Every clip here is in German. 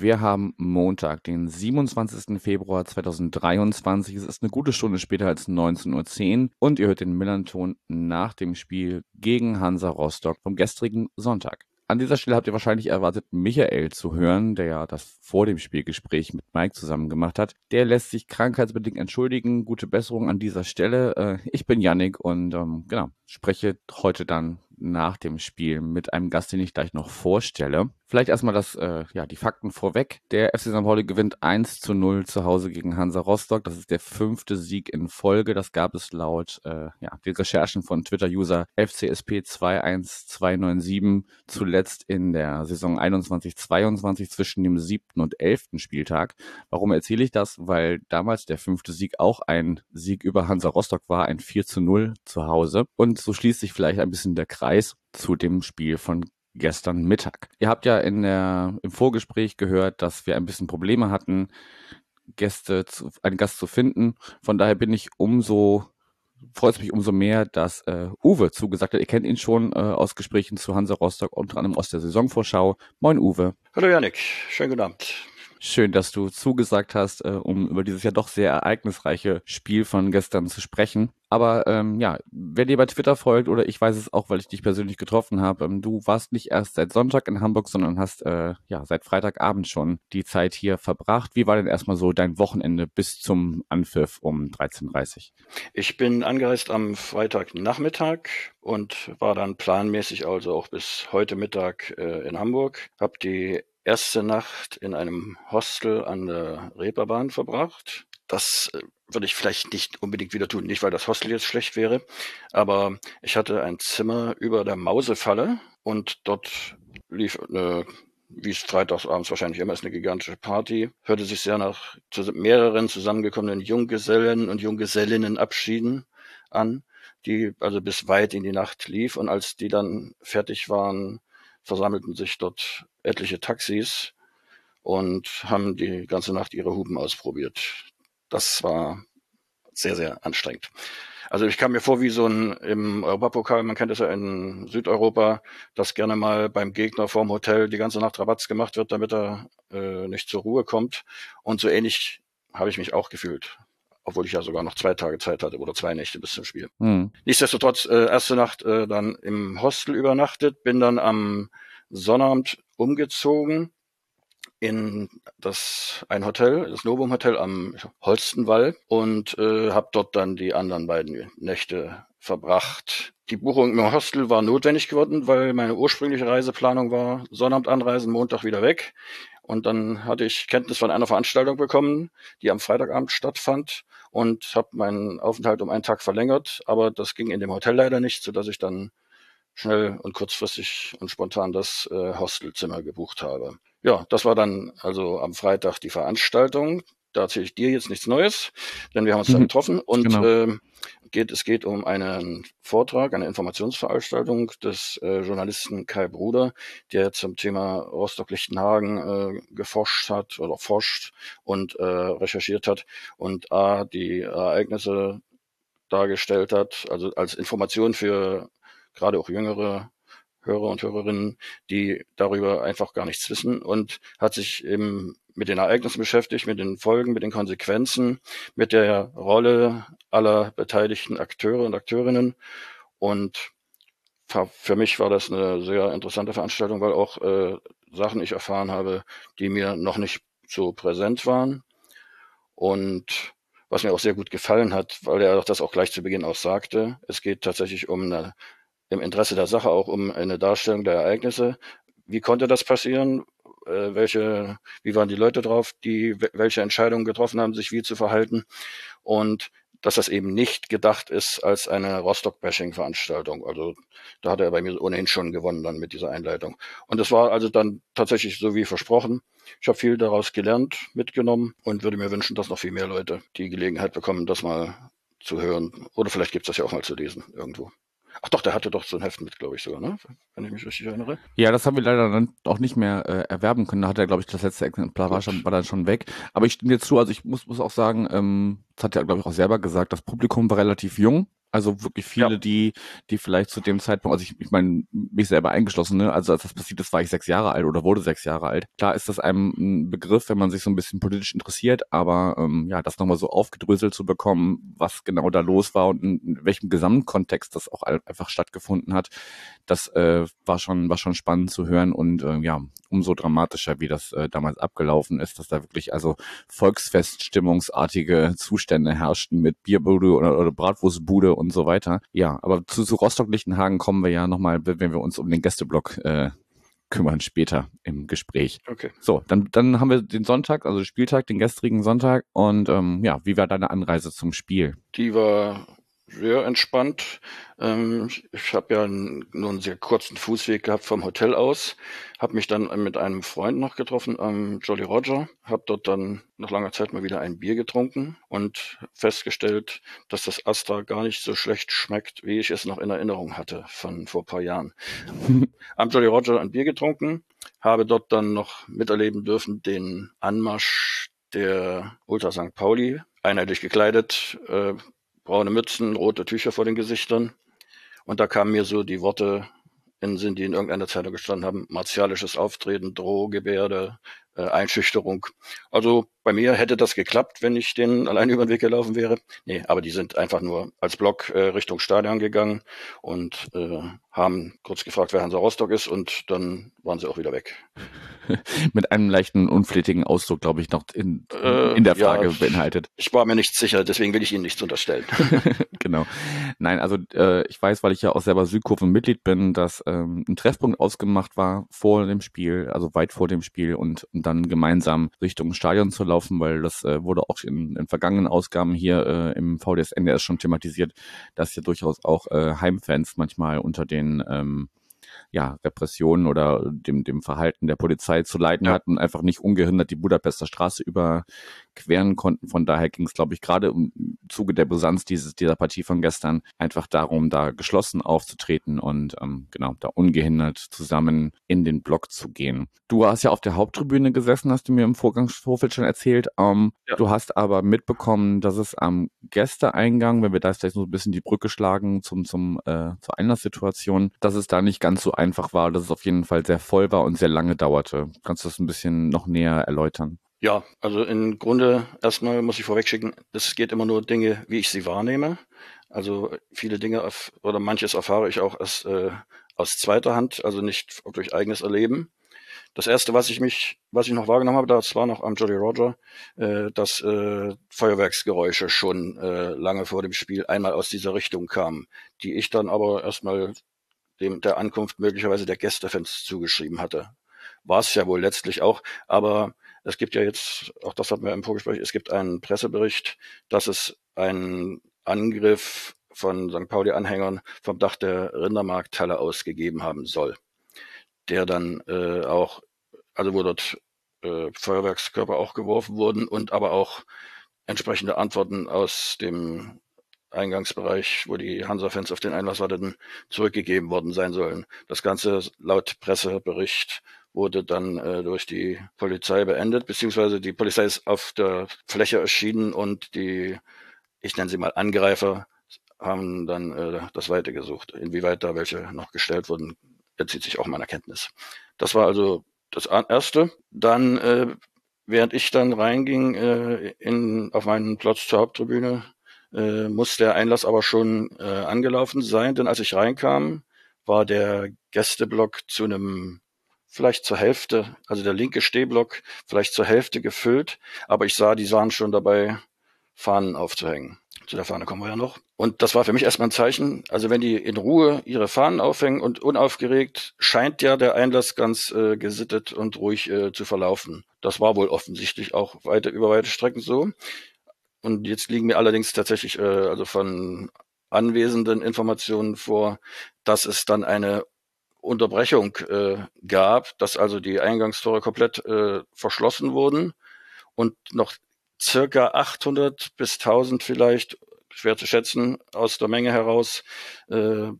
Wir haben Montag, den 27. Februar 2023. Es ist eine gute Stunde später als 19.10 Uhr und ihr hört den Millanton nach dem Spiel gegen Hansa Rostock vom gestrigen Sonntag. An dieser Stelle habt ihr wahrscheinlich erwartet, Michael zu hören, der ja das vor dem Spielgespräch mit Mike zusammen gemacht hat. Der lässt sich krankheitsbedingt entschuldigen. Gute Besserung an dieser Stelle. Äh, ich bin Yannick und ähm, genau, spreche heute dann nach dem Spiel mit einem Gast, den ich gleich noch vorstelle. Vielleicht erstmal das, äh, ja, die Fakten vorweg. Der FC St. Pauli gewinnt 1 zu 0 zu Hause gegen Hansa Rostock. Das ist der fünfte Sieg in Folge. Das gab es laut äh, ja, den Recherchen von Twitter-User FCSP21297 zuletzt in der Saison 21-22 zwischen dem siebten und elften Spieltag. Warum erzähle ich das? Weil damals der fünfte Sieg auch ein Sieg über Hansa Rostock war, ein 4 zu 0 zu Hause. Und so schließt sich vielleicht ein bisschen der Kreis zu dem Spiel von gestern Mittag. Ihr habt ja in der, im Vorgespräch gehört, dass wir ein bisschen Probleme hatten, Gäste zu, einen Gast zu finden. Von daher bin ich umso freut es mich umso mehr, dass äh, Uwe zugesagt hat. Ihr kennt ihn schon äh, aus Gesprächen zu Hansa Rostock, unter anderem aus der Saisonvorschau. Moin Uwe. Hallo Janik, schönen guten Abend. Schön, dass du zugesagt hast, äh, um über dieses ja doch sehr ereignisreiche Spiel von gestern zu sprechen. Aber ähm, ja, wer dir bei Twitter folgt, oder ich weiß es auch, weil ich dich persönlich getroffen habe, ähm, du warst nicht erst seit Sonntag in Hamburg, sondern hast äh, ja seit Freitagabend schon die Zeit hier verbracht. Wie war denn erstmal so dein Wochenende bis zum Anpfiff um 13.30 Uhr? Ich bin angereist am Freitagnachmittag und war dann planmäßig also auch bis heute Mittag äh, in Hamburg. Hab die erste Nacht in einem Hostel an der Reeperbahn verbracht. Das äh, würde ich vielleicht nicht unbedingt wieder tun. Nicht, weil das Hostel jetzt schlecht wäre, aber ich hatte ein Zimmer über der Mausefalle und dort lief eine, wie es freitagsabends wahrscheinlich immer ist, eine gigantische Party. Hörte sich sehr nach mehreren zusammengekommenen Junggesellen und Junggesellinnen Abschieden an, die also bis weit in die Nacht lief. Und als die dann fertig waren, versammelten sich dort etliche Taxis und haben die ganze Nacht ihre Hupen ausprobiert. Das war sehr, sehr anstrengend. Also ich kam mir vor wie so ein im Europapokal, man kennt es ja in Südeuropa, dass gerne mal beim Gegner vorm Hotel die ganze Nacht Rabatz gemacht wird, damit er äh, nicht zur Ruhe kommt. Und so ähnlich habe ich mich auch gefühlt obwohl ich ja sogar noch zwei Tage Zeit hatte oder zwei Nächte bis zum Spiel. Mhm. Nichtsdestotrotz, äh, erste Nacht äh, dann im Hostel übernachtet, bin dann am Sonnabend umgezogen in das ein Hotel, das Novum Hotel am Holstenwall und äh, habe dort dann die anderen beiden Nächte verbracht. Die Buchung im Hostel war notwendig geworden, weil meine ursprüngliche Reiseplanung war Sonnabend anreisen, Montag wieder weg. Und dann hatte ich Kenntnis von einer Veranstaltung bekommen, die am Freitagabend stattfand und habe meinen Aufenthalt um einen Tag verlängert. Aber das ging in dem Hotel leider nicht, sodass ich dann schnell und kurzfristig und spontan das äh, Hostelzimmer gebucht habe. Ja, das war dann also am Freitag die Veranstaltung. Da erzähle ich dir jetzt nichts Neues, denn wir haben uns mhm. da getroffen und genau. äh, geht, es geht um einen Vortrag, eine Informationsveranstaltung des äh, Journalisten Kai Bruder, der zum Thema Rostock-Lichtenhagen äh, geforscht hat oder forscht und äh, recherchiert hat und A, die Ereignisse dargestellt hat, also als Information für gerade auch jüngere Hörer und Hörerinnen, die darüber einfach gar nichts wissen und hat sich eben mit den Ereignissen beschäftigt, mit den Folgen, mit den Konsequenzen, mit der Rolle aller beteiligten Akteure und Akteurinnen. Und für mich war das eine sehr interessante Veranstaltung, weil auch äh, Sachen ich erfahren habe, die mir noch nicht so präsent waren. Und was mir auch sehr gut gefallen hat, weil er das auch gleich zu Beginn auch sagte, es geht tatsächlich um eine im Interesse der Sache auch um eine Darstellung der Ereignisse. Wie konnte das passieren? Äh, welche, wie waren die Leute drauf, die welche Entscheidungen getroffen haben, sich wie zu verhalten? Und dass das eben nicht gedacht ist als eine Rostock-Bashing-Veranstaltung. Also da hat er bei mir ohnehin schon gewonnen dann mit dieser Einleitung. Und es war also dann tatsächlich so wie versprochen. Ich habe viel daraus gelernt, mitgenommen und würde mir wünschen, dass noch viel mehr Leute die Gelegenheit bekommen, das mal zu hören. Oder vielleicht gibt es das ja auch mal zu lesen irgendwo. Ach doch, der hatte doch so ein Heft mit, glaube ich sogar, ne? Wenn ich mich richtig erinnere. Ja, das haben wir leider dann auch nicht mehr äh, erwerben können. Da hat er, glaube ich, das letzte Exemplar war, schon, war dann schon weg. Aber ich stimme dir zu, also ich muss, muss auch sagen, ähm, das hat er, glaube ich, auch selber gesagt, das Publikum war relativ jung. Also wirklich viele, ja. die, die vielleicht zu dem Zeitpunkt, also ich, ich meine, mich selber eingeschlossen, ne? Also als das passiert ist, war ich sechs Jahre alt oder wurde sechs Jahre alt. Klar ist das einem ein Begriff, wenn man sich so ein bisschen politisch interessiert, aber ähm, ja, das nochmal so aufgedröselt zu bekommen, was genau da los war und in, in welchem Gesamtkontext das auch einfach stattgefunden hat, das äh, war schon, war schon spannend zu hören und äh, ja, umso dramatischer, wie das äh, damals abgelaufen ist, dass da wirklich also Volksfeststimmungsartige Zustände herrschten mit Bierbude oder, oder Bratwurstbude und so weiter. Ja, aber zu, zu Rostock-Lichtenhagen kommen wir ja nochmal, wenn wir uns um den Gästeblock äh, kümmern später im Gespräch. Okay. So, dann, dann haben wir den Sonntag, also Spieltag, den gestrigen Sonntag. Und ähm, ja, wie war deine Anreise zum Spiel? Die war sehr entspannt. Ähm, ich habe ja nur einen sehr kurzen Fußweg gehabt vom Hotel aus, habe mich dann mit einem Freund noch getroffen am Jolly Roger, habe dort dann nach langer Zeit mal wieder ein Bier getrunken und festgestellt, dass das Astra gar nicht so schlecht schmeckt, wie ich es noch in Erinnerung hatte von vor paar Jahren. am Jolly Roger ein Bier getrunken, habe dort dann noch miterleben dürfen den Anmarsch der Ultra St. Pauli, einheitlich gekleidet, äh, braune Mützen, rote Tücher vor den Gesichtern. Und da kamen mir so die Worte in Sinn, die in irgendeiner Zeitung gestanden haben, martialisches Auftreten, Drohgebärde, äh, Einschüchterung. Also bei mir hätte das geklappt, wenn ich den allein über den Weg gelaufen wäre. Nee, aber die sind einfach nur als Block äh, Richtung Stadion gegangen und äh, haben kurz gefragt, wer Hansa Rostock ist und dann waren sie auch wieder weg. Mit einem leichten unflätigen Ausdruck, glaube ich, noch in, äh, in der Frage ja, beinhaltet. Ich war mir nicht sicher, deswegen will ich Ihnen nichts unterstellen. genau. Nein, also äh, ich weiß, weil ich ja auch selber Südkurven Mitglied bin, dass ähm, ein Treffpunkt ausgemacht war vor dem Spiel, also weit vor dem Spiel und, und dann gemeinsam Richtung Stadion zu laufen, weil das äh, wurde auch in, in vergangenen Ausgaben hier äh, im VDS NDS schon thematisiert, dass ja durchaus auch äh, Heimfans manchmal unter den ähm, ja, Repressionen oder dem, dem Verhalten der Polizei zu leiden ja. hatten und einfach nicht ungehindert die Budapester Straße überqueren konnten. Von daher ging es, glaube ich, gerade im Zuge der Brisanz dieses, dieser Partie von gestern einfach darum, da geschlossen aufzutreten und ähm, genau, da ungehindert zusammen in den Block zu gehen. Du hast ja auf der Haupttribüne gesessen, hast du mir im Vorgangsvorfeld schon erzählt. Ähm, ja. Du hast aber mitbekommen, dass es am Gästeeingang, wenn wir da vielleicht so ein bisschen die Brücke schlagen zum, zum, äh, zur Einlasssituation, dass es da nicht ganz so einfach war, dass es auf jeden Fall sehr voll war und sehr lange dauerte. Kannst du das ein bisschen noch näher erläutern? Ja, also im Grunde erstmal muss ich vorwegschicken, es geht immer nur Dinge, wie ich sie wahrnehme. Also viele Dinge auf, oder manches erfahre ich auch erst äh, aus zweiter Hand, also nicht durch eigenes Erleben. Das erste, was ich mich, was ich noch wahrgenommen habe, das war noch am Jolly Roger, äh, dass äh, Feuerwerksgeräusche schon äh, lange vor dem Spiel einmal aus dieser Richtung kamen, die ich dann aber erstmal dem der Ankunft möglicherweise der Gästefans zugeschrieben hatte. War es ja wohl letztlich auch, aber es gibt ja jetzt, auch das hatten wir im Vorgespräch, es gibt einen Pressebericht, dass es einen Angriff von St. Pauli-Anhängern vom Dach der Rindermarkthalle ausgegeben haben soll, der dann äh, auch, also wo dort äh, Feuerwerkskörper auch geworfen wurden und aber auch entsprechende Antworten aus dem Eingangsbereich, wo die Hansa-Fans auf den Einlass warteten, zurückgegeben worden sein sollen. Das Ganze laut Pressebericht wurde dann äh, durch die Polizei beendet, beziehungsweise die Polizei ist auf der Fläche erschienen und die, ich nenne sie mal Angreifer, haben dann äh, das Weite gesucht. Inwieweit da welche noch gestellt wurden, entzieht sich auch meiner Kenntnis. Das war also das Erste. Dann, äh, während ich dann reinging äh, in, auf meinen Platz zur Haupttribüne, äh, muss der Einlass aber schon äh, angelaufen sein, denn als ich reinkam, war der Gästeblock zu einem vielleicht zur Hälfte, also der linke Stehblock vielleicht zur Hälfte gefüllt, aber ich sah, die waren schon dabei, Fahnen aufzuhängen. Zu der Fahne kommen wir ja noch. Und das war für mich erstmal ein Zeichen. Also wenn die in Ruhe ihre Fahnen aufhängen und unaufgeregt, scheint ja der Einlass ganz äh, gesittet und ruhig äh, zu verlaufen. Das war wohl offensichtlich auch weiter über weite Strecken so. Und jetzt liegen mir allerdings tatsächlich äh, also von anwesenden Informationen vor, dass es dann eine Unterbrechung äh, gab, dass also die Eingangstore komplett äh, verschlossen wurden und noch circa 800 bis 1000 vielleicht, schwer zu schätzen, aus der Menge heraus, äh,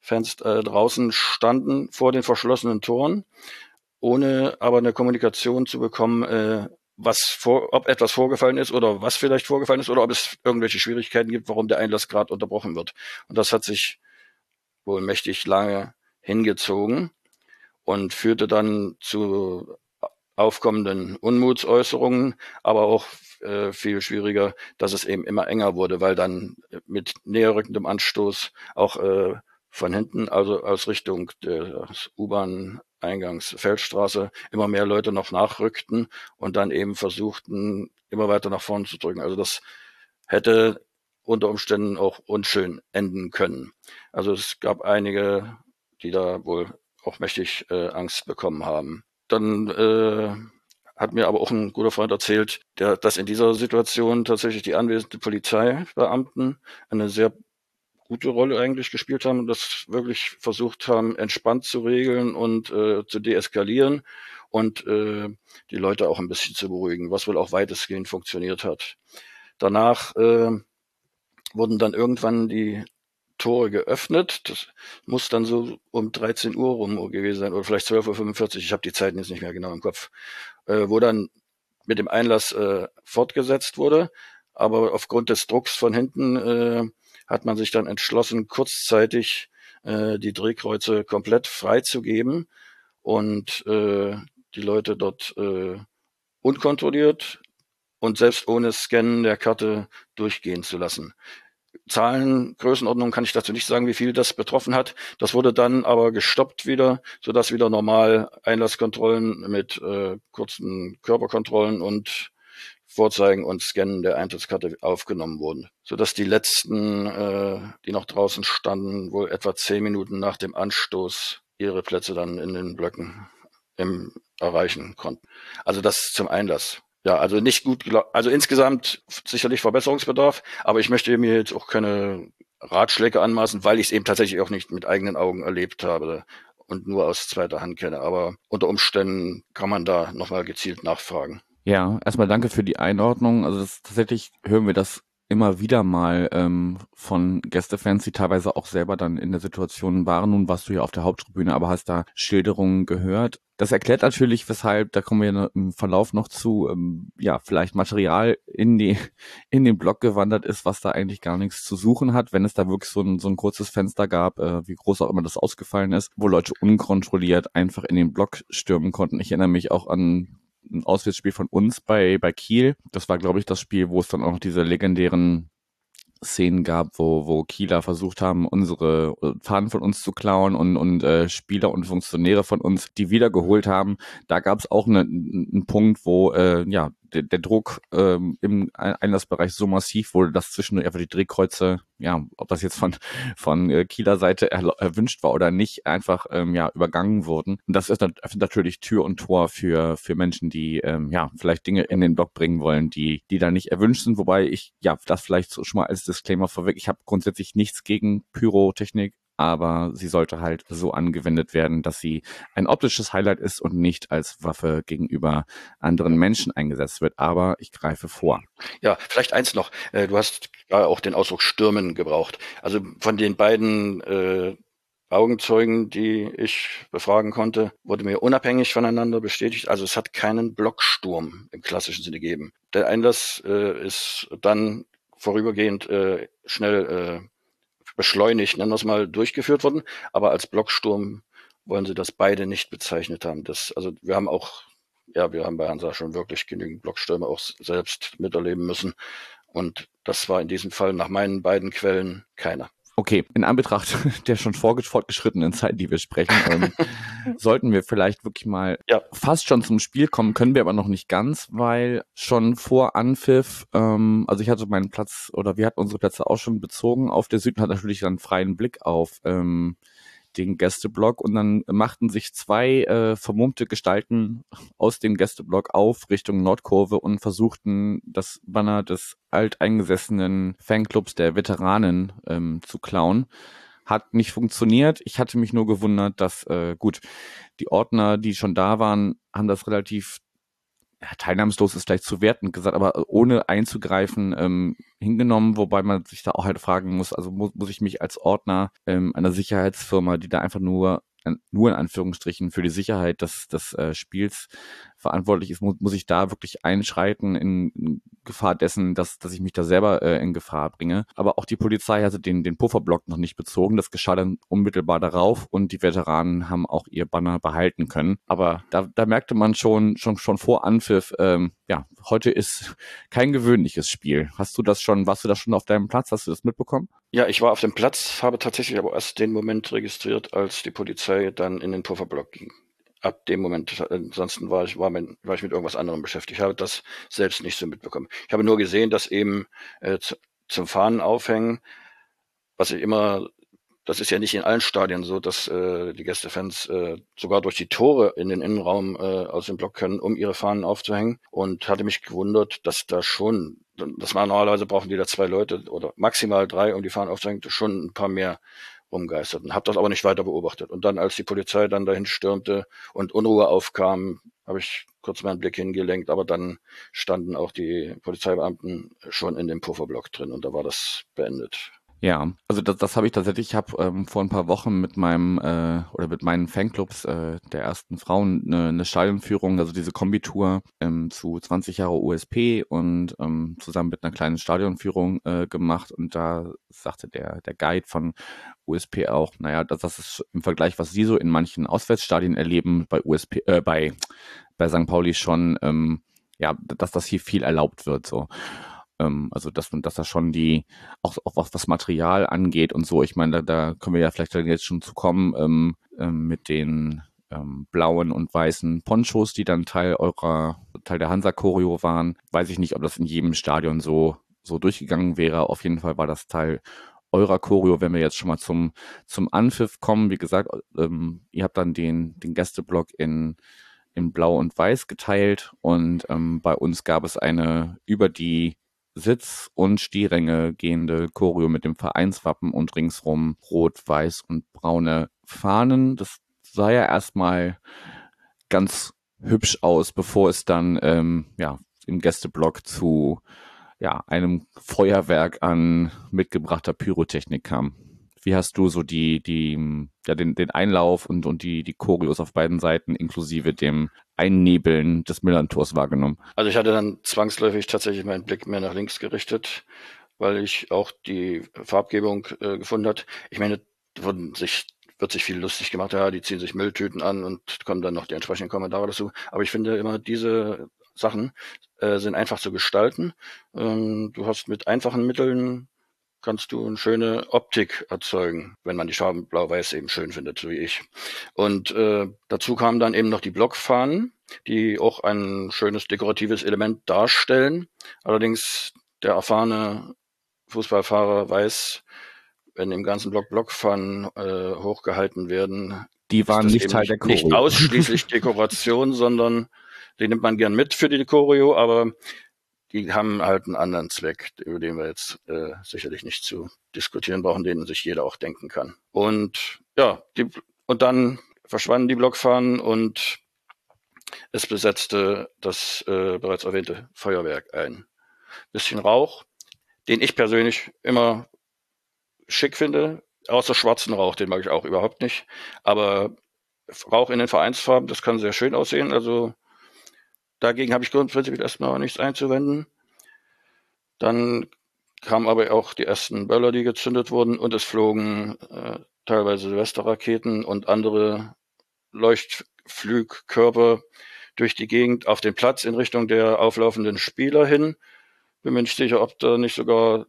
Fans äh, draußen standen vor den verschlossenen Toren, ohne aber eine Kommunikation zu bekommen, äh, was vor, ob etwas vorgefallen ist oder was vielleicht vorgefallen ist oder ob es irgendwelche Schwierigkeiten gibt, warum der Einlass gerade unterbrochen wird. Und das hat sich wohl mächtig lange hingezogen und führte dann zu aufkommenden Unmutsäußerungen, aber auch äh, viel schwieriger, dass es eben immer enger wurde, weil dann mit näherrückendem Anstoß auch äh, von hinten, also aus Richtung des U-Bahn-Eingangs Feldstraße, immer mehr Leute noch nachrückten und dann eben versuchten, immer weiter nach vorne zu drücken. Also das hätte unter Umständen auch unschön enden können. Also es gab einige, die da wohl auch mächtig äh, Angst bekommen haben. Dann äh, hat mir aber auch ein guter Freund erzählt, der, dass in dieser Situation tatsächlich die anwesenden Polizeibeamten eine sehr gute Rolle eigentlich gespielt haben und das wirklich versucht haben, entspannt zu regeln und äh, zu deeskalieren und äh, die Leute auch ein bisschen zu beruhigen, was wohl auch weitestgehend funktioniert hat. Danach äh, wurden dann irgendwann die Tore geöffnet. Das muss dann so um 13 Uhr rum gewesen sein oder vielleicht 12.45 Uhr. Ich habe die Zeiten jetzt nicht mehr genau im Kopf. Äh, wo dann mit dem Einlass äh, fortgesetzt wurde. Aber aufgrund des Drucks von hinten äh, hat man sich dann entschlossen, kurzzeitig äh, die Drehkreuze komplett freizugeben und äh, die Leute dort äh, unkontrolliert und selbst ohne Scannen der Karte durchgehen zu lassen. Zahlen, Größenordnung kann ich dazu nicht sagen, wie viel das betroffen hat. Das wurde dann aber gestoppt wieder, sodass wieder normal Einlasskontrollen mit äh, kurzen Körperkontrollen und Vorzeigen und Scannen der Eintrittskarte aufgenommen wurden, sodass die letzten, äh, die noch draußen standen, wohl etwa zehn Minuten nach dem Anstoß ihre Plätze dann in den Blöcken im, erreichen konnten. Also das zum Einlass. Ja, also nicht gut, also insgesamt sicherlich Verbesserungsbedarf, aber ich möchte mir jetzt auch keine Ratschläge anmaßen, weil ich es eben tatsächlich auch nicht mit eigenen Augen erlebt habe und nur aus zweiter Hand kenne. Aber unter Umständen kann man da nochmal gezielt nachfragen. Ja, erstmal danke für die Einordnung. Also das, tatsächlich hören wir das immer wieder mal ähm, von Gästefans, die teilweise auch selber dann in der Situation waren. Nun warst du ja auf der Haupttribüne, aber hast da Schilderungen gehört. Das erklärt natürlich, weshalb, da kommen wir im Verlauf noch zu, ähm, ja, vielleicht Material in die, in den Blog gewandert ist, was da eigentlich gar nichts zu suchen hat, wenn es da wirklich so ein, so ein kurzes Fenster gab, äh, wie groß auch immer das ausgefallen ist, wo Leute unkontrolliert einfach in den Blog stürmen konnten. Ich erinnere mich auch an ein Auswärtsspiel von uns bei, bei Kiel. Das war, glaube ich, das Spiel, wo es dann auch diese legendären Szenen gab, wo, wo Kieler versucht haben, unsere Fahnen von uns zu klauen und, und äh, Spieler und Funktionäre von uns, die wiedergeholt haben. Da gab es auch einen ne, Punkt, wo äh, ja der, der Druck ähm, im Einlassbereich so massiv wurde, dass zwischendurch einfach die Drehkreuze, ja, ob das jetzt von von äh, Kieler Seite erwünscht war oder nicht, einfach ähm, ja übergangen wurden. Und das ist natürlich Tür und Tor für für Menschen, die ähm, ja vielleicht Dinge in den Blog bringen wollen, die die da nicht erwünscht sind. Wobei ich ja das vielleicht so schon mal als Disclaimer vorweg. Ich habe grundsätzlich nichts gegen Pyrotechnik aber sie sollte halt so angewendet werden, dass sie ein optisches Highlight ist und nicht als Waffe gegenüber anderen Menschen eingesetzt wird. Aber ich greife vor. Ja, vielleicht eins noch. Äh, du hast ja auch den Ausdruck Stürmen gebraucht. Also von den beiden äh, Augenzeugen, die ich befragen konnte, wurde mir unabhängig voneinander bestätigt. Also es hat keinen Blocksturm im klassischen Sinne gegeben. Der Einlass äh, ist dann vorübergehend äh, schnell äh, beschleunigt, nennen wir es mal, durchgeführt worden. Aber als Blocksturm wollen sie das beide nicht bezeichnet haben. Das, also wir haben auch, ja, wir haben bei Hansa schon wirklich genügend Blockstürme auch selbst miterleben müssen. Und das war in diesem Fall nach meinen beiden Quellen keiner. Okay, in Anbetracht der schon fortgeschrittenen Zeit, die wir sprechen, ähm, sollten wir vielleicht wirklich mal ja. fast schon zum Spiel kommen, können wir aber noch nicht ganz, weil schon vor Anpfiff, ähm, also ich hatte meinen Platz oder wir hatten unsere Plätze auch schon bezogen auf der Süden, hat natürlich einen freien Blick auf ähm, den Gästeblock und dann machten sich zwei äh, vermummte Gestalten aus dem Gästeblock auf Richtung Nordkurve und versuchten das Banner des alteingesessenen Fanclubs der Veteranen ähm, zu klauen. Hat nicht funktioniert. Ich hatte mich nur gewundert, dass äh, gut die Ordner, die schon da waren, haben das relativ ja, teilnahmslos ist vielleicht zu werten gesagt, aber ohne einzugreifen ähm, hingenommen, wobei man sich da auch halt fragen muss, also muss, muss ich mich als Ordner ähm, einer Sicherheitsfirma, die da einfach nur nur in Anführungsstrichen für die Sicherheit des, des äh, Spiels verantwortlich ist, muss, muss ich da wirklich einschreiten in Gefahr dessen, dass, dass ich mich da selber äh, in Gefahr bringe. Aber auch die Polizei hatte den, den Pufferblock noch nicht bezogen. Das geschah dann unmittelbar darauf und die Veteranen haben auch ihr Banner behalten können. Aber da, da merkte man schon, schon, schon vor Anpfiff, ähm, ja, heute ist kein gewöhnliches Spiel. Hast du das schon, warst du da schon auf deinem Platz? Hast du das mitbekommen? Ja, ich war auf dem Platz, habe tatsächlich aber erst den Moment registriert, als die Polizei dann in den Pufferblock ging ab dem Moment, ansonsten war ich, war, mein, war ich mit irgendwas anderem beschäftigt. Ich habe das selbst nicht so mitbekommen. Ich habe nur gesehen, dass eben äh, zu, zum Fahnen aufhängen, was ich immer, das ist ja nicht in allen Stadien so, dass äh, die Gästefans äh, sogar durch die Tore in den Innenraum äh, aus dem Block können, um ihre Fahnen aufzuhängen. Und hatte mich gewundert, dass da schon, das war normalerweise brauchen die da zwei Leute oder maximal drei, um die Fahnen aufzuhängen, schon ein paar mehr rumgeisterten. Habe das aber nicht weiter beobachtet. Und dann, als die Polizei dann dahin stürmte und Unruhe aufkam, habe ich kurz meinen Blick hingelenkt, aber dann standen auch die Polizeibeamten schon in dem Pufferblock drin und da war das beendet. Ja, also das, das habe ich tatsächlich. Ich habe ähm, vor ein paar Wochen mit meinem äh, oder mit meinen Fanclubs äh, der ersten Frauen eine, eine Stadionführung, also diese Kombitour ähm, zu 20 Jahre USP und ähm, zusammen mit einer kleinen Stadionführung äh, gemacht. Und da sagte der der Guide von USP auch, naja, das, das ist im Vergleich, was sie so in manchen Auswärtsstadien erleben, bei USP, äh, bei bei St. Pauli schon, ähm, ja, dass das hier viel erlaubt wird so. Ähm, also dass dass da schon die, auch, auch was, was Material angeht und so, ich meine, da, da können wir ja vielleicht jetzt schon zu kommen, ähm, ähm, mit den ähm, blauen und weißen Ponchos, die dann Teil eurer, Teil der Hansa-Choreo waren. Weiß ich nicht, ob das in jedem Stadion so, so durchgegangen wäre. Auf jeden Fall war das Teil eurer Choreo, wenn wir jetzt schon mal zum, zum Anpfiff kommen. Wie gesagt, ähm, ihr habt dann den, den Gästeblock in, in Blau und Weiß geteilt und ähm, bei uns gab es eine über die Sitz- und Stierränge gehende Choreo mit dem Vereinswappen und ringsrum rot, weiß und braune Fahnen. Das sah ja erstmal ganz hübsch aus, bevor es dann ähm, ja, im Gästeblock zu ja, einem Feuerwerk an mitgebrachter Pyrotechnik kam. Wie hast du so die, die, ja, den, den Einlauf und, und die, die Choreos auf beiden Seiten inklusive dem Einnebeln des Millern-Tors wahrgenommen? Also ich hatte dann zwangsläufig tatsächlich meinen Blick mehr nach links gerichtet, weil ich auch die Farbgebung äh, gefunden hat. Ich meine, wurden sich wird sich viel lustig gemacht, ja, die ziehen sich Mülltüten an und kommen dann noch die entsprechenden Kommentare dazu. Aber ich finde immer, diese Sachen äh, sind einfach zu gestalten. Ähm, du hast mit einfachen Mitteln kannst du eine schöne Optik erzeugen, wenn man die Farben blau-weiß eben schön findet, so wie ich. Und äh, dazu kamen dann eben noch die Blockfahnen, die auch ein schönes dekoratives Element darstellen. Allerdings der erfahrene Fußballfahrer weiß, wenn im ganzen Block Blockfahnen äh, hochgehalten werden, die waren nicht Teil der Choreo. Nicht ausschließlich Dekoration, sondern die nimmt man gern mit für die Choreo, aber die haben halt einen anderen Zweck, über den wir jetzt äh, sicherlich nicht zu diskutieren brauchen, den sich jeder auch denken kann. Und ja, die, und dann verschwanden die Blockfahnen und es besetzte das äh, bereits erwähnte Feuerwerk ein. Bisschen Rauch, den ich persönlich immer schick finde, außer schwarzen Rauch, den mag ich auch überhaupt nicht. Aber Rauch in den Vereinsfarben, das kann sehr schön aussehen. Also Dagegen habe ich grundsätzlich erstmal nichts einzuwenden. Dann kamen aber auch die ersten Böller, die gezündet wurden und es flogen äh, teilweise Silvesterraketen und andere Leuchtflugkörper durch die Gegend auf den Platz in Richtung der auflaufenden Spieler hin. Bin mir nicht sicher, ob da nicht sogar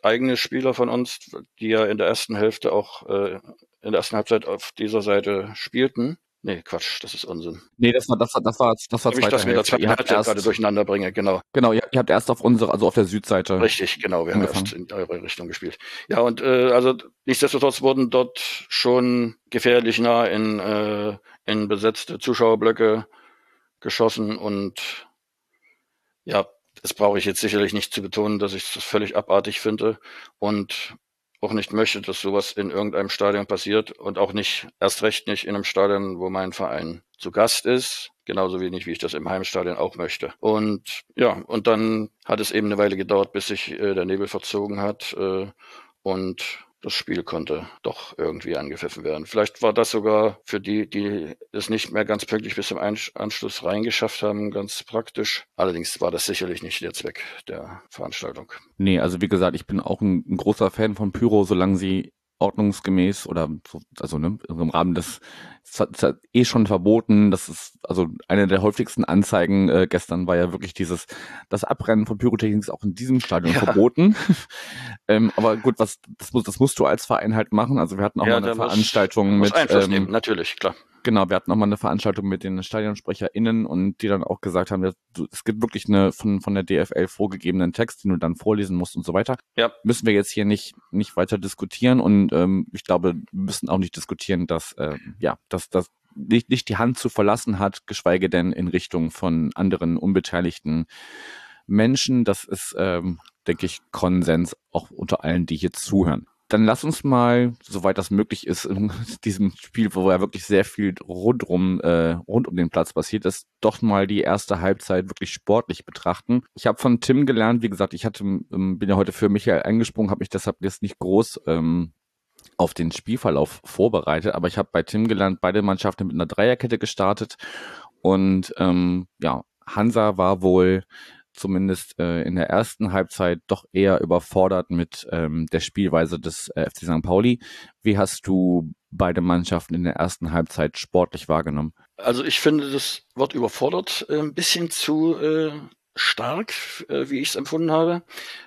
eigene Spieler von uns, die ja in der ersten Hälfte auch äh, in der ersten Halbzeit auf dieser Seite spielten, Nee, Quatsch, das ist Unsinn. Nee, das war, das war, das war, das war zweite dass wir das zweite Halbzeit gerade durcheinander bringe, genau. Genau, ihr, ihr, habt erst auf unsere, also auf der Südseite. Richtig, genau, wir angefangen. haben erst in eure Richtung gespielt. Ja, und äh, also nichtsdestotrotz wurden dort schon gefährlich nah in, äh, in besetzte Zuschauerblöcke geschossen und ja, das brauche ich jetzt sicherlich nicht zu betonen, dass ich das völlig abartig finde. Und auch nicht möchte, dass sowas in irgendeinem Stadion passiert und auch nicht, erst recht nicht in einem Stadion, wo mein Verein zu Gast ist. Genauso wenig, wie ich das im Heimstadion auch möchte. Und ja, und dann hat es eben eine Weile gedauert, bis sich äh, der Nebel verzogen hat. Äh, und das Spiel konnte doch irgendwie angepfiffen werden. Vielleicht war das sogar für die, die es nicht mehr ganz pünktlich bis zum Anschluss reingeschafft haben, ganz praktisch. Allerdings war das sicherlich nicht der Zweck der Veranstaltung. Nee, also wie gesagt, ich bin auch ein, ein großer Fan von Pyro, solange sie ordnungsgemäß oder so, also ne, im Rahmen des ist ja eh schon verboten. Das ist also eine der häufigsten Anzeigen äh, gestern war ja wirklich dieses das Abrennen von Pyrotechnik ist auch in diesem Stadion ja. verboten. ähm, aber gut, was das muss das musst du als Verein halt machen. Also wir hatten auch ja, mal eine Veranstaltung muss, mit muss ähm, nehmen, natürlich klar. Genau, wir hatten auch mal eine Veranstaltung mit den StadionsprecherInnen und die dann auch gesagt haben, es gibt wirklich eine von, von der DFL vorgegebenen Text, den du dann vorlesen musst und so weiter. Ja. Müssen wir jetzt hier nicht, nicht weiter diskutieren und ähm, ich glaube, wir müssen auch nicht diskutieren, dass, ähm, ja, dass, dass nicht, nicht die Hand zu verlassen hat, geschweige denn in Richtung von anderen unbeteiligten Menschen. Das ist, ähm, denke ich, Konsens auch unter allen, die hier zuhören dann lass uns mal, soweit das möglich ist, in diesem Spiel, wo ja wirklich sehr viel rundrum, äh, rund um den Platz passiert ist, doch mal die erste Halbzeit wirklich sportlich betrachten. Ich habe von Tim gelernt, wie gesagt, ich hatte, ähm, bin ja heute für Michael eingesprungen, habe mich deshalb jetzt nicht groß ähm, auf den Spielverlauf vorbereitet, aber ich habe bei Tim gelernt, beide Mannschaften mit einer Dreierkette gestartet und ähm, ja, Hansa war wohl zumindest äh, in der ersten Halbzeit doch eher überfordert mit ähm, der Spielweise des äh, FC St. Pauli. Wie hast du beide Mannschaften in der ersten Halbzeit sportlich wahrgenommen? Also ich finde das Wort überfordert äh, ein bisschen zu äh, stark, äh, wie ich es empfunden habe.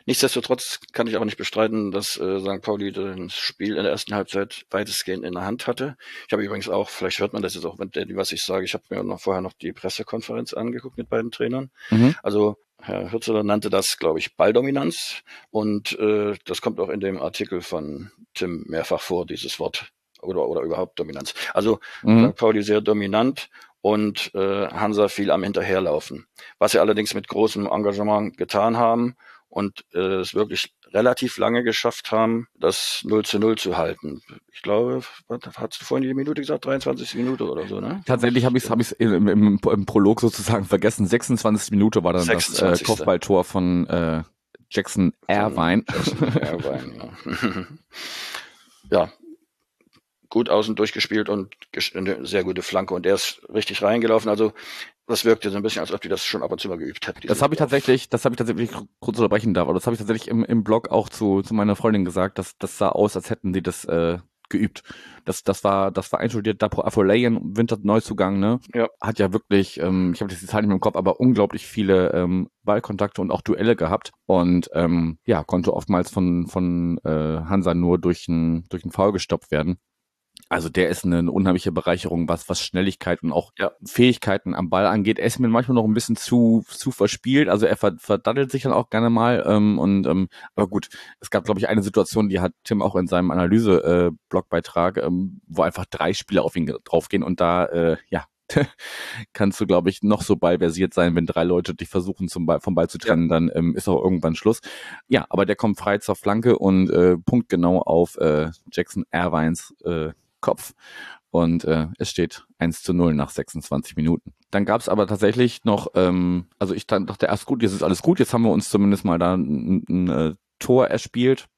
Nichtsdestotrotz kann ich aber nicht bestreiten, dass äh, St. Pauli das Spiel in der ersten Halbzeit weitestgehend in der Hand hatte. Ich habe übrigens auch, vielleicht hört man das jetzt auch, was ich sage, ich habe mir noch vorher noch die Pressekonferenz angeguckt mit beiden Trainern. Mhm. Also Herr Hürzeler nannte das, glaube ich, Balldominanz. Und äh, das kommt auch in dem Artikel von Tim mehrfach vor, dieses Wort oder, oder überhaupt Dominanz. Also mhm. St. Pauli sehr dominant und äh, Hansa viel am Hinterherlaufen. Was sie allerdings mit großem Engagement getan haben und äh, es wirklich relativ lange geschafft haben, das 0 zu 0 zu halten. Ich glaube, hast du vorhin die Minute gesagt, 23 Minute oder so, ne? Tatsächlich habe ich es hab ich's im, im, im Prolog sozusagen vergessen. 26 Minute war dann 26. das äh, Kopfballtor von äh, Jackson Irvine. Jackson Irvine, ja. ja, gut außen durchgespielt und eine sehr gute Flanke und er ist richtig reingelaufen. Also das wirkte so ein bisschen, als ob die das schon ab und zu mal geübt hätten. Das habe ich tatsächlich, das habe ich tatsächlich kurz unterbrechen darf, aber das habe ich tatsächlich im, im Blog auch zu, zu meiner Freundin gesagt, dass das sah aus, als hätten sie das äh, geübt. Das, das war, das war einstudiert. Dapo Afolayan, Winter Neuzugang, ne? Ja. Hat ja wirklich, ähm, ich habe die Zahl nicht mehr im Kopf, aber unglaublich viele ähm, Ballkontakte und auch Duelle gehabt und ähm, ja, konnte oftmals von, von äh, Hansa nur durch ein, durch ein Foul gestoppt werden. Also der ist eine, unheimliche Bereicherung, was, was Schnelligkeit und auch ja. Fähigkeiten am Ball angeht. Er ist mir manchmal noch ein bisschen zu, zu verspielt. Also er verdattelt sich dann auch gerne mal. Ähm, und ähm, aber gut, es gab, glaube ich, eine Situation, die hat Tim auch in seinem Analyse-Blogbeitrag, äh, ähm, wo einfach drei Spieler auf ihn draufgehen und da, äh, ja, kannst du, glaube ich, noch so ballversiert sein, wenn drei Leute dich versuchen, zum Ball, vom Ball zu trennen, ja. dann ähm, ist auch irgendwann Schluss. Ja, aber der kommt frei zur Flanke und äh, punktgenau auf äh, Jackson Airvines äh, Kopf. Und äh, es steht 1 zu 0 nach 26 Minuten. Dann gab es aber tatsächlich noch, ähm, also ich dachte erst gut, jetzt ist alles gut, jetzt haben wir uns zumindest mal da ein, ein, ein äh, Tor erspielt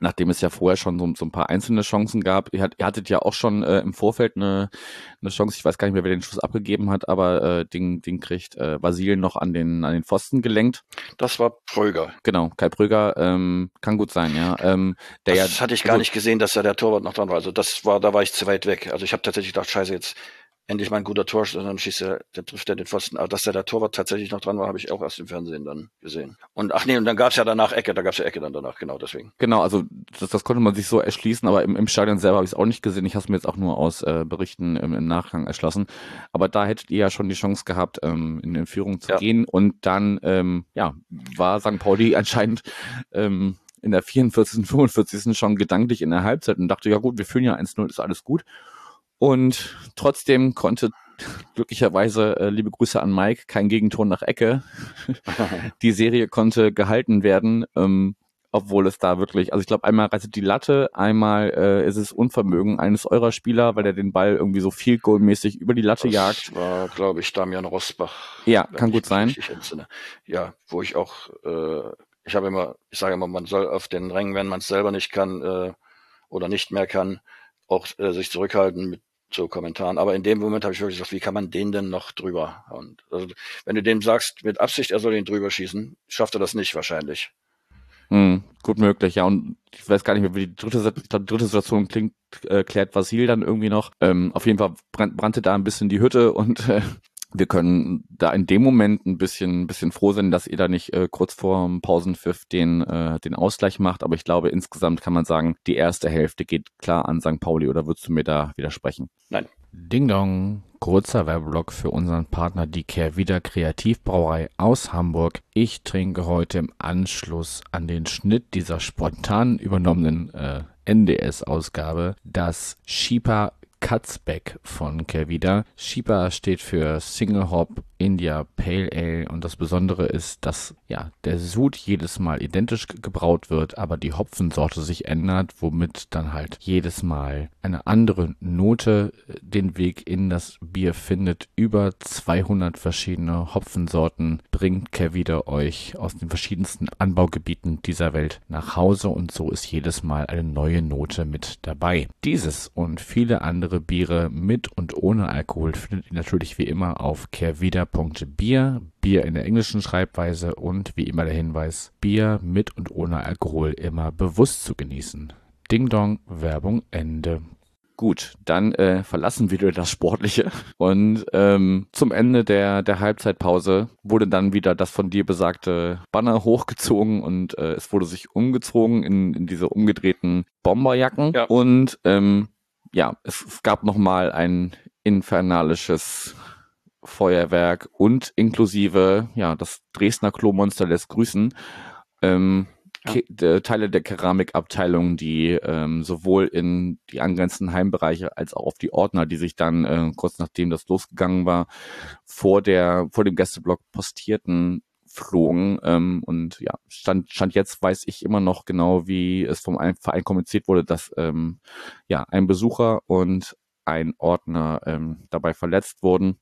nachdem es ja vorher schon so, so ein paar einzelne Chancen gab. Ihr, hat, ihr hattet ja auch schon äh, im Vorfeld eine, eine Chance, ich weiß gar nicht mehr, wer den Schuss abgegeben hat, aber äh, den, den kriegt äh, Vasil noch an den, an den Pfosten gelenkt. Das war Pröger. Genau, Kai Pröger, ähm, kann gut sein, ja. Ähm, der das ja, hatte ich gar also, nicht gesehen, dass da der Torwart noch dran war. Also das war, da war ich zu weit weg. Also ich habe tatsächlich gedacht, scheiße, jetzt endlich mal ein guter Tor, dann schießt er, dann trifft er den Pfosten. Aber dass da der Torwart tatsächlich noch dran war, habe ich auch erst im Fernsehen dann gesehen. Und ach nee, und dann gab's ja danach Ecke, da gab's ja Ecke dann danach, genau deswegen. Genau, also das, das konnte man sich so erschließen, aber im, im Stadion selber habe ich es auch nicht gesehen. Ich habe es mir jetzt auch nur aus äh, Berichten im, im, Nachgang erschlossen. Aber da hättet ihr ja schon die Chance gehabt, ähm, in, in Führung zu ja. gehen. Und dann, ähm, ja, war St. Pauli anscheinend ähm, in der 44., 45. schon gedanklich in der Halbzeit und dachte, ja gut, wir führen ja 1-0, ist alles gut. Und trotzdem konnte glücklicherweise, äh, liebe Grüße an Mike, kein Gegenton nach Ecke. Die Serie konnte gehalten werden. Ähm, obwohl es da wirklich, also ich glaube, einmal reitet die Latte, einmal äh, ist es Unvermögen eines eurer Spieler, weil er den Ball irgendwie so viel goalmäßig über die Latte das jagt. war, glaube ich, Damian Rosbach. Ja, kann gut sein. Ja, wo ich auch, äh, ich habe immer, ich sage immer, man soll auf den Rängen, wenn man es selber nicht kann äh, oder nicht mehr kann, auch äh, sich zurückhalten mit so Kommentaren. Aber in dem Moment habe ich wirklich gesagt, wie kann man den denn noch drüber? Und also, wenn du dem sagst, mit Absicht, er soll ihn drüber schießen, schafft er das nicht wahrscheinlich. Hm, gut möglich, ja. Und ich weiß gar nicht mehr, wie die dritte, die dritte Situation klingt, äh, klärt Vasil dann irgendwie noch. Ähm, auf jeden Fall brannte da ein bisschen die Hütte und äh, wir können da in dem Moment ein bisschen, ein bisschen froh sein, dass ihr da nicht äh, kurz vor dem Pausenpfiff den, äh, den Ausgleich macht. Aber ich glaube, insgesamt kann man sagen, die erste Hälfte geht klar an St. Pauli. Oder würdest du mir da widersprechen? Nein. Ding Dong. Kurzer Werbeblock für unseren Partner, die Kehrwieder Kreativbrauerei aus Hamburg. Ich trinke heute im Anschluss an den Schnitt dieser spontan übernommenen äh, NDS-Ausgabe das Shipa Katzbeck von Kervida. Shiba steht für Single Hop India Pale Ale und das Besondere ist, dass ja der Sud jedes Mal identisch gebraut wird, aber die Hopfensorte sich ändert, womit dann halt jedes Mal eine andere Note äh, den Weg in das Bier findet. Über 200 verschiedene Hopfensorten bringt Kervida euch aus den verschiedensten Anbaugebieten dieser Welt nach Hause und so ist jedes Mal eine neue Note mit dabei. Dieses und viele andere Biere mit und ohne Alkohol findet ihr natürlich wie immer auf Kervida Bier, Bier in der englischen Schreibweise und wie immer der Hinweis, Bier mit und ohne Alkohol immer bewusst zu genießen. Ding Dong, Werbung Ende. Gut, dann äh, verlassen wir das Sportliche und ähm, zum Ende der, der Halbzeitpause wurde dann wieder das von dir besagte Banner hochgezogen und äh, es wurde sich umgezogen in, in diese umgedrehten Bomberjacken ja. und ähm, ja, es, es gab nochmal ein infernalisches Feuerwerk und inklusive, ja, das Dresdner Klo-Monster lässt grüßen. Ähm, ja. Teile der Keramikabteilung, die ähm, sowohl in die angrenzenden Heimbereiche als auch auf die Ordner, die sich dann äh, kurz nachdem das losgegangen war, vor der vor dem Gästeblock postierten, flogen. Ähm, und ja, stand, stand jetzt weiß ich immer noch genau, wie es vom Verein kommuniziert wurde, dass ähm, ja ein Besucher und ein Ordner ähm, dabei verletzt wurden.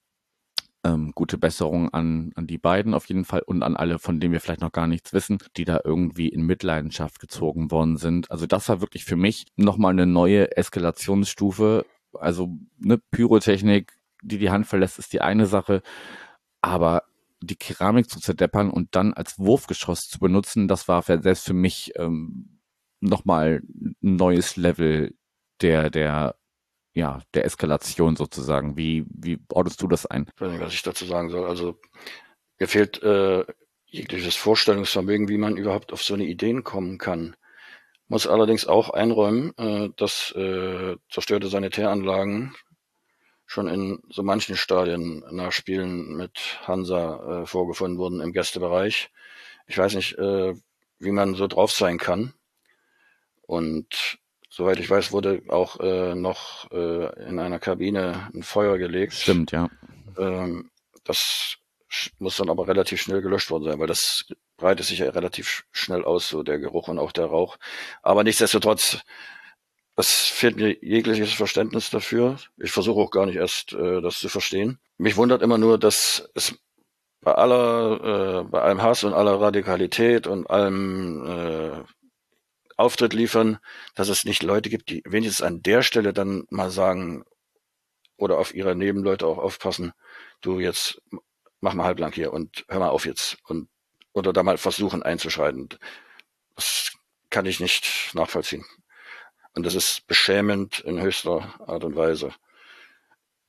Ähm, gute Besserung an, an die beiden auf jeden Fall und an alle, von denen wir vielleicht noch gar nichts wissen, die da irgendwie in Mitleidenschaft gezogen worden sind. Also das war wirklich für mich nochmal eine neue Eskalationsstufe. Also eine Pyrotechnik, die die Hand verlässt, ist die eine Sache. Aber die Keramik zu zerdeppern und dann als Wurfgeschoss zu benutzen, das war selbst für mich ähm, nochmal ein neues Level der, der ja, der Eskalation sozusagen. Wie, wie ordnest du das ein? Ich weiß nicht, was ich dazu sagen soll. Also mir fehlt äh, jegliches Vorstellungsvermögen, wie man überhaupt auf so eine Ideen kommen kann. Muss allerdings auch einräumen, äh, dass äh, zerstörte Sanitäranlagen schon in so manchen Stadien nach Spielen mit Hansa äh, vorgefunden wurden im Gästebereich. Ich weiß nicht, äh, wie man so drauf sein kann. Und Soweit ich weiß, wurde auch äh, noch äh, in einer Kabine ein Feuer gelegt. Stimmt, ja. Ähm, das muss dann aber relativ schnell gelöscht worden sein, weil das breitet sich ja relativ schnell aus, so der Geruch und auch der Rauch. Aber nichtsdestotrotz, es fehlt mir jegliches Verständnis dafür. Ich versuche auch gar nicht erst, äh, das zu verstehen. Mich wundert immer nur, dass es bei aller, äh, bei allem Hass und aller Radikalität und allem äh, Auftritt liefern, dass es nicht Leute gibt, die wenigstens an der Stelle dann mal sagen oder auf ihre Nebenleute auch aufpassen, du jetzt mach mal halblang hier und hör mal auf jetzt und oder da mal versuchen einzuschreiten. Das kann ich nicht nachvollziehen. Und das ist beschämend in höchster Art und Weise.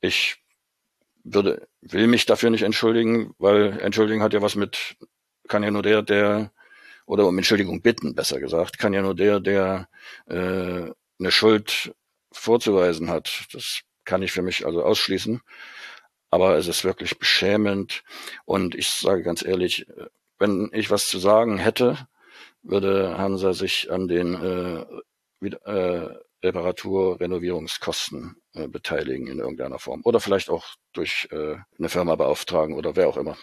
Ich würde, will mich dafür nicht entschuldigen, weil entschuldigen hat ja was mit, kann ja nur der, der oder um Entschuldigung bitten, besser gesagt, kann ja nur der, der äh, eine Schuld vorzuweisen hat. Das kann ich für mich also ausschließen. Aber es ist wirklich beschämend. Und ich sage ganz ehrlich, wenn ich was zu sagen hätte, würde Hansa sich an den äh, äh, Reparatur, Renovierungskosten äh, beteiligen in irgendeiner Form. Oder vielleicht auch durch äh, eine Firma beauftragen oder wer auch immer.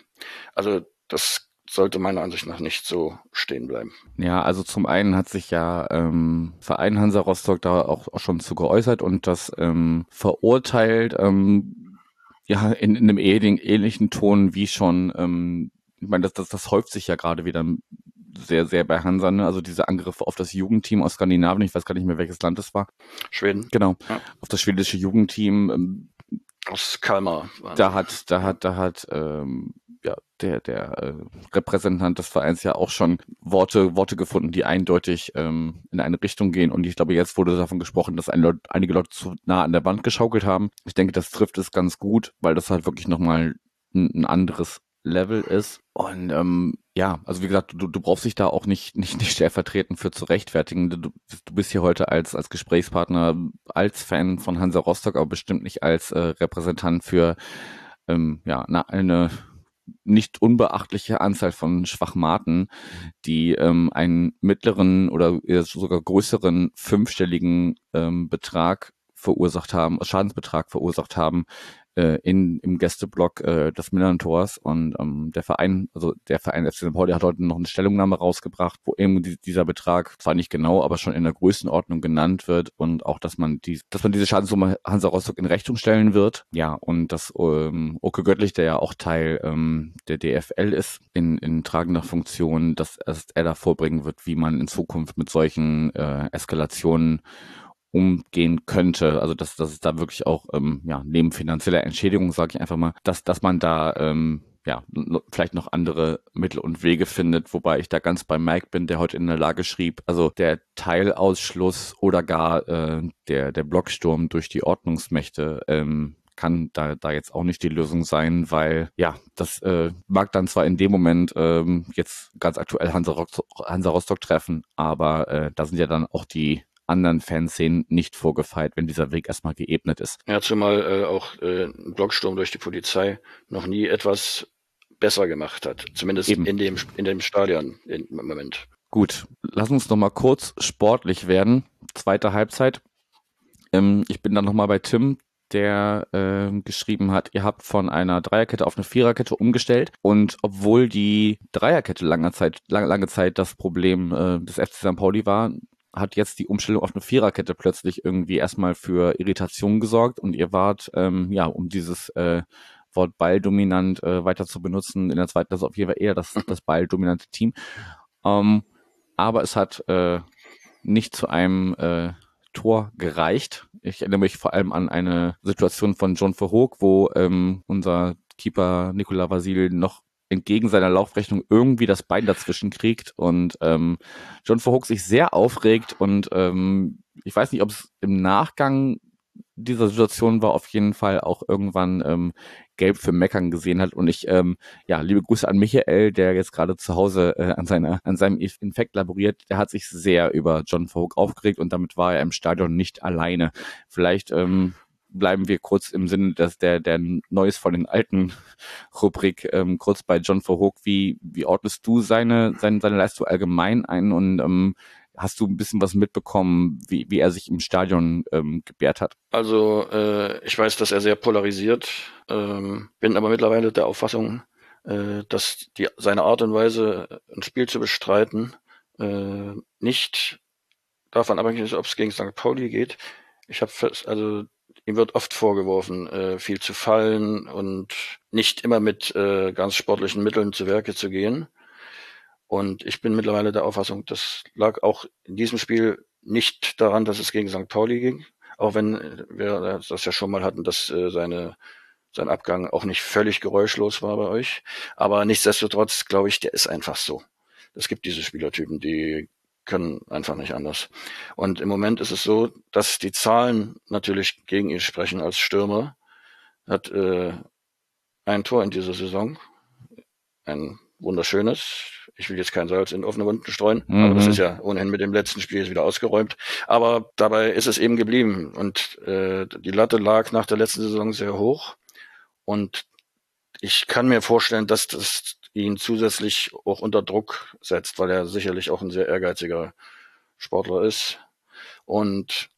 Also das sollte meiner Ansicht nach nicht so stehen bleiben. Ja, also zum einen hat sich ja ähm, Verein Hansa Rostock da auch, auch schon zu geäußert und das ähm, verurteilt, ähm, ja, in, in einem ähnlichen, ähnlichen Ton wie schon, ähm, ich meine, das, das, das häuft sich ja gerade wieder sehr, sehr bei Hansa, ne? also diese Angriffe auf das Jugendteam aus Skandinavien, ich weiß gar nicht mehr, welches Land es war. Schweden. Genau, ja. auf das schwedische Jugendteam. Ähm, aus Kalmar. Da hat, da hat, da hat ähm, ja, der, der äh, Repräsentant des Vereins ja auch schon Worte, Worte gefunden, die eindeutig ähm, in eine Richtung gehen. Und ich glaube, jetzt wurde davon gesprochen, dass ein Leut, einige Leute zu nah an der Wand geschaukelt haben. Ich denke, das trifft es ganz gut, weil das halt wirklich nochmal ein, ein anderes Level ist. Und ähm, ja, also wie gesagt, du, du brauchst dich da auch nicht, nicht, nicht stellvertretend für zu rechtfertigen. Du, du bist hier heute als, als Gesprächspartner, als Fan von Hansa Rostock, aber bestimmt nicht als äh, Repräsentant für ähm, ja, na, eine nicht unbeachtliche Anzahl von Schwachmaten, die ähm, einen mittleren oder sogar größeren fünfstelligen ähm, Betrag verursacht haben, Schadensbetrag verursacht haben äh, in, im Gästeblock äh, des Millern-Tors und ähm, der Verein, also der Verein FC St. Pauli hat heute noch eine Stellungnahme rausgebracht, wo eben die, dieser Betrag zwar nicht genau, aber schon in der Größenordnung genannt wird und auch, dass man die, dass man diese Schadenssumme Hansa Rostock in Rechnung stellen wird. Ja, und dass ähm, Oke Göttlich, der ja auch Teil ähm, der DFL ist, in, in tragender Funktion, dass, er da vorbringen wird, wie man in Zukunft mit solchen äh, Eskalationen umgehen könnte. Also dass, dass es da wirklich auch ähm, ja, neben finanzieller Entschädigung, sage ich einfach mal, dass, dass man da ähm, ja, vielleicht noch andere Mittel und Wege findet, wobei ich da ganz bei Mike bin, der heute in der Lage schrieb, also der Teilausschluss oder gar äh, der, der Blocksturm durch die Ordnungsmächte ähm, kann da, da jetzt auch nicht die Lösung sein, weil ja, das äh, mag dann zwar in dem Moment ähm, jetzt ganz aktuell Hansa, Rostock, Hansa Rostock treffen, aber äh, da sind ja dann auch die anderen Fanszenen nicht vorgefeilt, wenn dieser Weg erstmal geebnet ist. Ja, zumal äh, auch äh, ein Blocksturm durch die Polizei noch nie etwas besser gemacht hat. Zumindest Eben. in dem, in dem Stadion im Moment. Gut, lass uns noch mal kurz sportlich werden. Zweite Halbzeit. Ähm, ich bin dann noch mal bei Tim, der äh, geschrieben hat, ihr habt von einer Dreierkette auf eine Viererkette umgestellt und obwohl die Dreierkette lange Zeit, lange, lange Zeit das Problem äh, des FC St. Pauli war, hat jetzt die Umstellung auf eine Viererkette plötzlich irgendwie erstmal für Irritation gesorgt und ihr wart, ähm, ja, um dieses äh, Wort balldominant äh, weiter zu benutzen, in der zweiten Klasse auf jeden Fall eher das, das balldominante Team. Ähm, aber es hat äh, nicht zu einem äh, Tor gereicht. Ich erinnere mich vor allem an eine Situation von John Verhoek, wo ähm, unser Keeper Nikola Vasil noch entgegen seiner Laufrechnung irgendwie das Bein dazwischen kriegt und ähm, John Verhoek sich sehr aufregt und ähm, ich weiß nicht, ob es im Nachgang dieser Situation war, auf jeden Fall auch irgendwann ähm, gelb für Meckern gesehen hat und ich, ähm, ja, liebe Grüße an Michael, der jetzt gerade zu Hause äh, an seiner, an seinem Infekt laboriert, der hat sich sehr über John Verhoek aufgeregt und damit war er im Stadion nicht alleine. Vielleicht ähm, bleiben wir kurz im Sinne dass der, der Neues von den alten Rubrik ähm, kurz bei John Verhoek. Wie, wie ordnest du seine, seine, seine Leistung allgemein ein und ähm, hast du ein bisschen was mitbekommen, wie, wie er sich im Stadion ähm, gebärt hat? Also äh, ich weiß, dass er sehr polarisiert, ähm, bin aber mittlerweile der Auffassung, äh, dass die, seine Art und Weise, ein Spiel zu bestreiten, äh, nicht davon abhängig ist, ob es gegen St. Pauli geht. Ich habe also Ihm wird oft vorgeworfen, äh, viel zu fallen und nicht immer mit äh, ganz sportlichen Mitteln zu Werke zu gehen. Und ich bin mittlerweile der Auffassung, das lag auch in diesem Spiel nicht daran, dass es gegen St. Pauli ging, auch wenn wir das ja schon mal hatten, dass äh, seine sein Abgang auch nicht völlig geräuschlos war bei euch. Aber nichtsdestotrotz glaube ich, der ist einfach so. Es gibt diese Spielertypen, die können einfach nicht anders. Und im Moment ist es so, dass die Zahlen natürlich gegen ihn sprechen als Stürmer. Hat äh, ein Tor in dieser Saison, ein wunderschönes. Ich will jetzt kein Salz in offene Wunden streuen, mhm. aber das ist ja ohnehin mit dem letzten Spiel wieder ausgeräumt. Aber dabei ist es eben geblieben und äh, die Latte lag nach der letzten Saison sehr hoch und ich kann mir vorstellen, dass das ihn zusätzlich auch unter Druck setzt, weil er sicherlich auch ein sehr ehrgeiziger Sportler ist. Und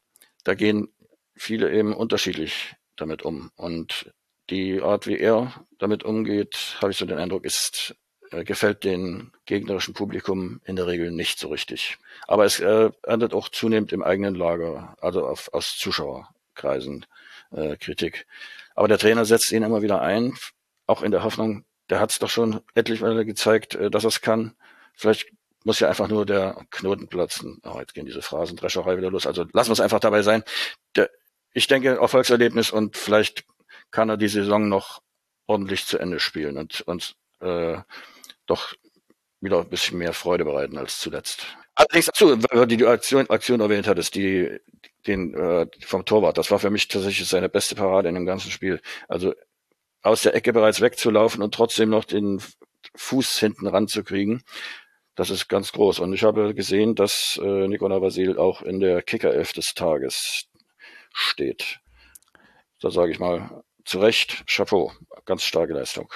da gehen viele eben unterschiedlich damit um. Und die Art, wie er damit umgeht, habe ich so den Eindruck, ist äh, gefällt den gegnerischen Publikum in der Regel nicht so richtig. Aber es äh, erntet auch zunehmend im eigenen Lager, also auf, aus Zuschauerkreisen äh, Kritik. Aber der Trainer setzt ihn immer wieder ein, auch in der Hoffnung, der hat es doch schon etliche Mal gezeigt, äh, dass es kann. Vielleicht muss ja einfach nur der Knoten platzen. Oh, jetzt gehen diese Phrasendrescherei wieder los. Also lassen wir es einfach dabei sein. Der, ich denke, Erfolgserlebnis und vielleicht kann er die Saison noch ordentlich zu Ende spielen und uns äh, doch wieder ein bisschen mehr Freude bereiten als zuletzt. Allerdings, achso, weil du die Aktion, Aktion erwähnt hattest, die, den äh, vom Torwart, das war für mich tatsächlich seine beste Parade in dem ganzen Spiel. Also aus der Ecke bereits wegzulaufen und trotzdem noch den Fuß hinten ranzukriegen, das ist ganz groß. Und ich habe gesehen, dass äh, Nikola Vasil auch in der Kickerelf des Tages steht. Da sage ich mal zu Recht, Chapeau, ganz starke Leistung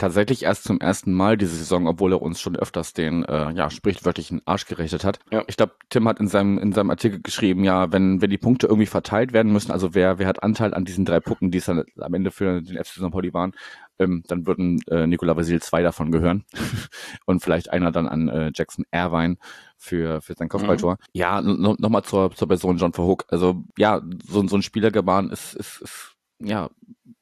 tatsächlich erst zum ersten Mal diese Saison, obwohl er uns schon öfters den äh, ja, sprichwörtlichen Arsch gerechnet hat. Ja. Ich glaube, Tim hat in seinem, in seinem Artikel geschrieben, ja, wenn, wenn die Punkte irgendwie verteilt werden müssen, also wer, wer hat Anteil an diesen drei Punkten, die es dann am Ende für den FC St. Pauli waren, ähm, dann würden äh, Nikola Vasil zwei davon gehören und vielleicht einer dann an äh, Jackson Irvine für, für sein Kopfballtor. Mhm. Ja, nochmal zur, zur Person John Verhook. Also ja, so, so ein Spielergebaren ist, ist, ist ja,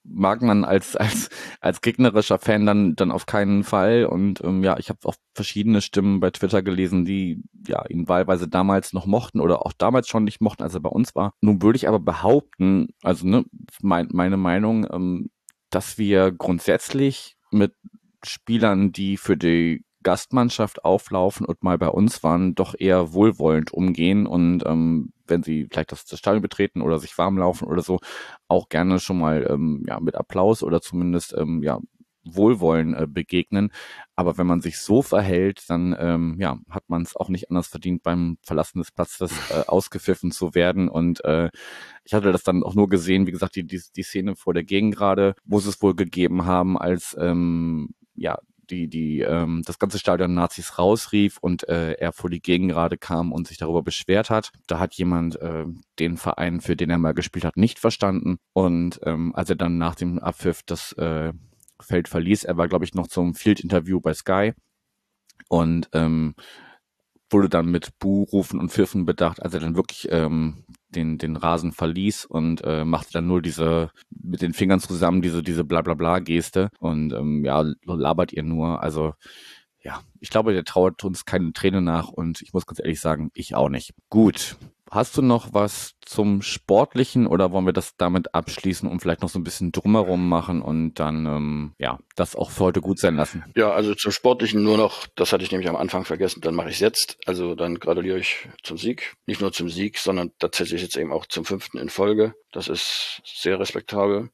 mag man als als als gegnerischer Fan dann dann auf keinen Fall. Und ähm, ja ich habe auch verschiedene Stimmen bei Twitter gelesen die ja ihn wahlweise damals noch mochten oder auch damals schon nicht mochten als er bei uns war. Nun würde ich aber behaupten also ne mein, meine Meinung ähm, dass wir grundsätzlich mit Spielern die für die Gastmannschaft auflaufen und mal bei uns waren, doch eher wohlwollend umgehen und ähm, wenn sie vielleicht das, das Stadion betreten oder sich warm laufen oder so, auch gerne schon mal ähm, ja, mit Applaus oder zumindest ähm, ja, Wohlwollen äh, begegnen. Aber wenn man sich so verhält, dann ähm, ja, hat man es auch nicht anders verdient, beim Verlassen des Platzes äh, ausgepfiffen zu werden. Und äh, ich hatte das dann auch nur gesehen, wie gesagt, die, die, die Szene vor der wo sie es wohl gegeben haben, als ähm, ja, die, die ähm, das ganze Stadion Nazis rausrief und äh, er vor die Gegengrade kam und sich darüber beschwert hat. Da hat jemand äh, den Verein, für den er mal gespielt hat, nicht verstanden. Und ähm, als er dann nach dem Abpfiff das äh, Feld verließ, er war, glaube ich, noch zum Field-Interview bei Sky und ähm, wurde dann mit Buhrufen und Pfiffen bedacht, als er dann wirklich ähm, den, den Rasen verließ und äh, machte dann nur diese, mit den Fingern zusammen diese, diese Blablabla-Geste und ähm, ja, labert ihr nur. Also ja, ich glaube, der trauert uns keine Träne nach und ich muss ganz ehrlich sagen, ich auch nicht. Gut, Hast du noch was zum Sportlichen oder wollen wir das damit abschließen und vielleicht noch so ein bisschen drumherum machen und dann ähm, ja das auch für heute gut sein lassen? Ja, also zum Sportlichen nur noch, das hatte ich nämlich am Anfang vergessen, dann mache ich es jetzt. Also dann gratuliere ich zum Sieg. Nicht nur zum Sieg, sondern tatsächlich jetzt eben auch zum fünften in Folge. Das ist sehr respektabel.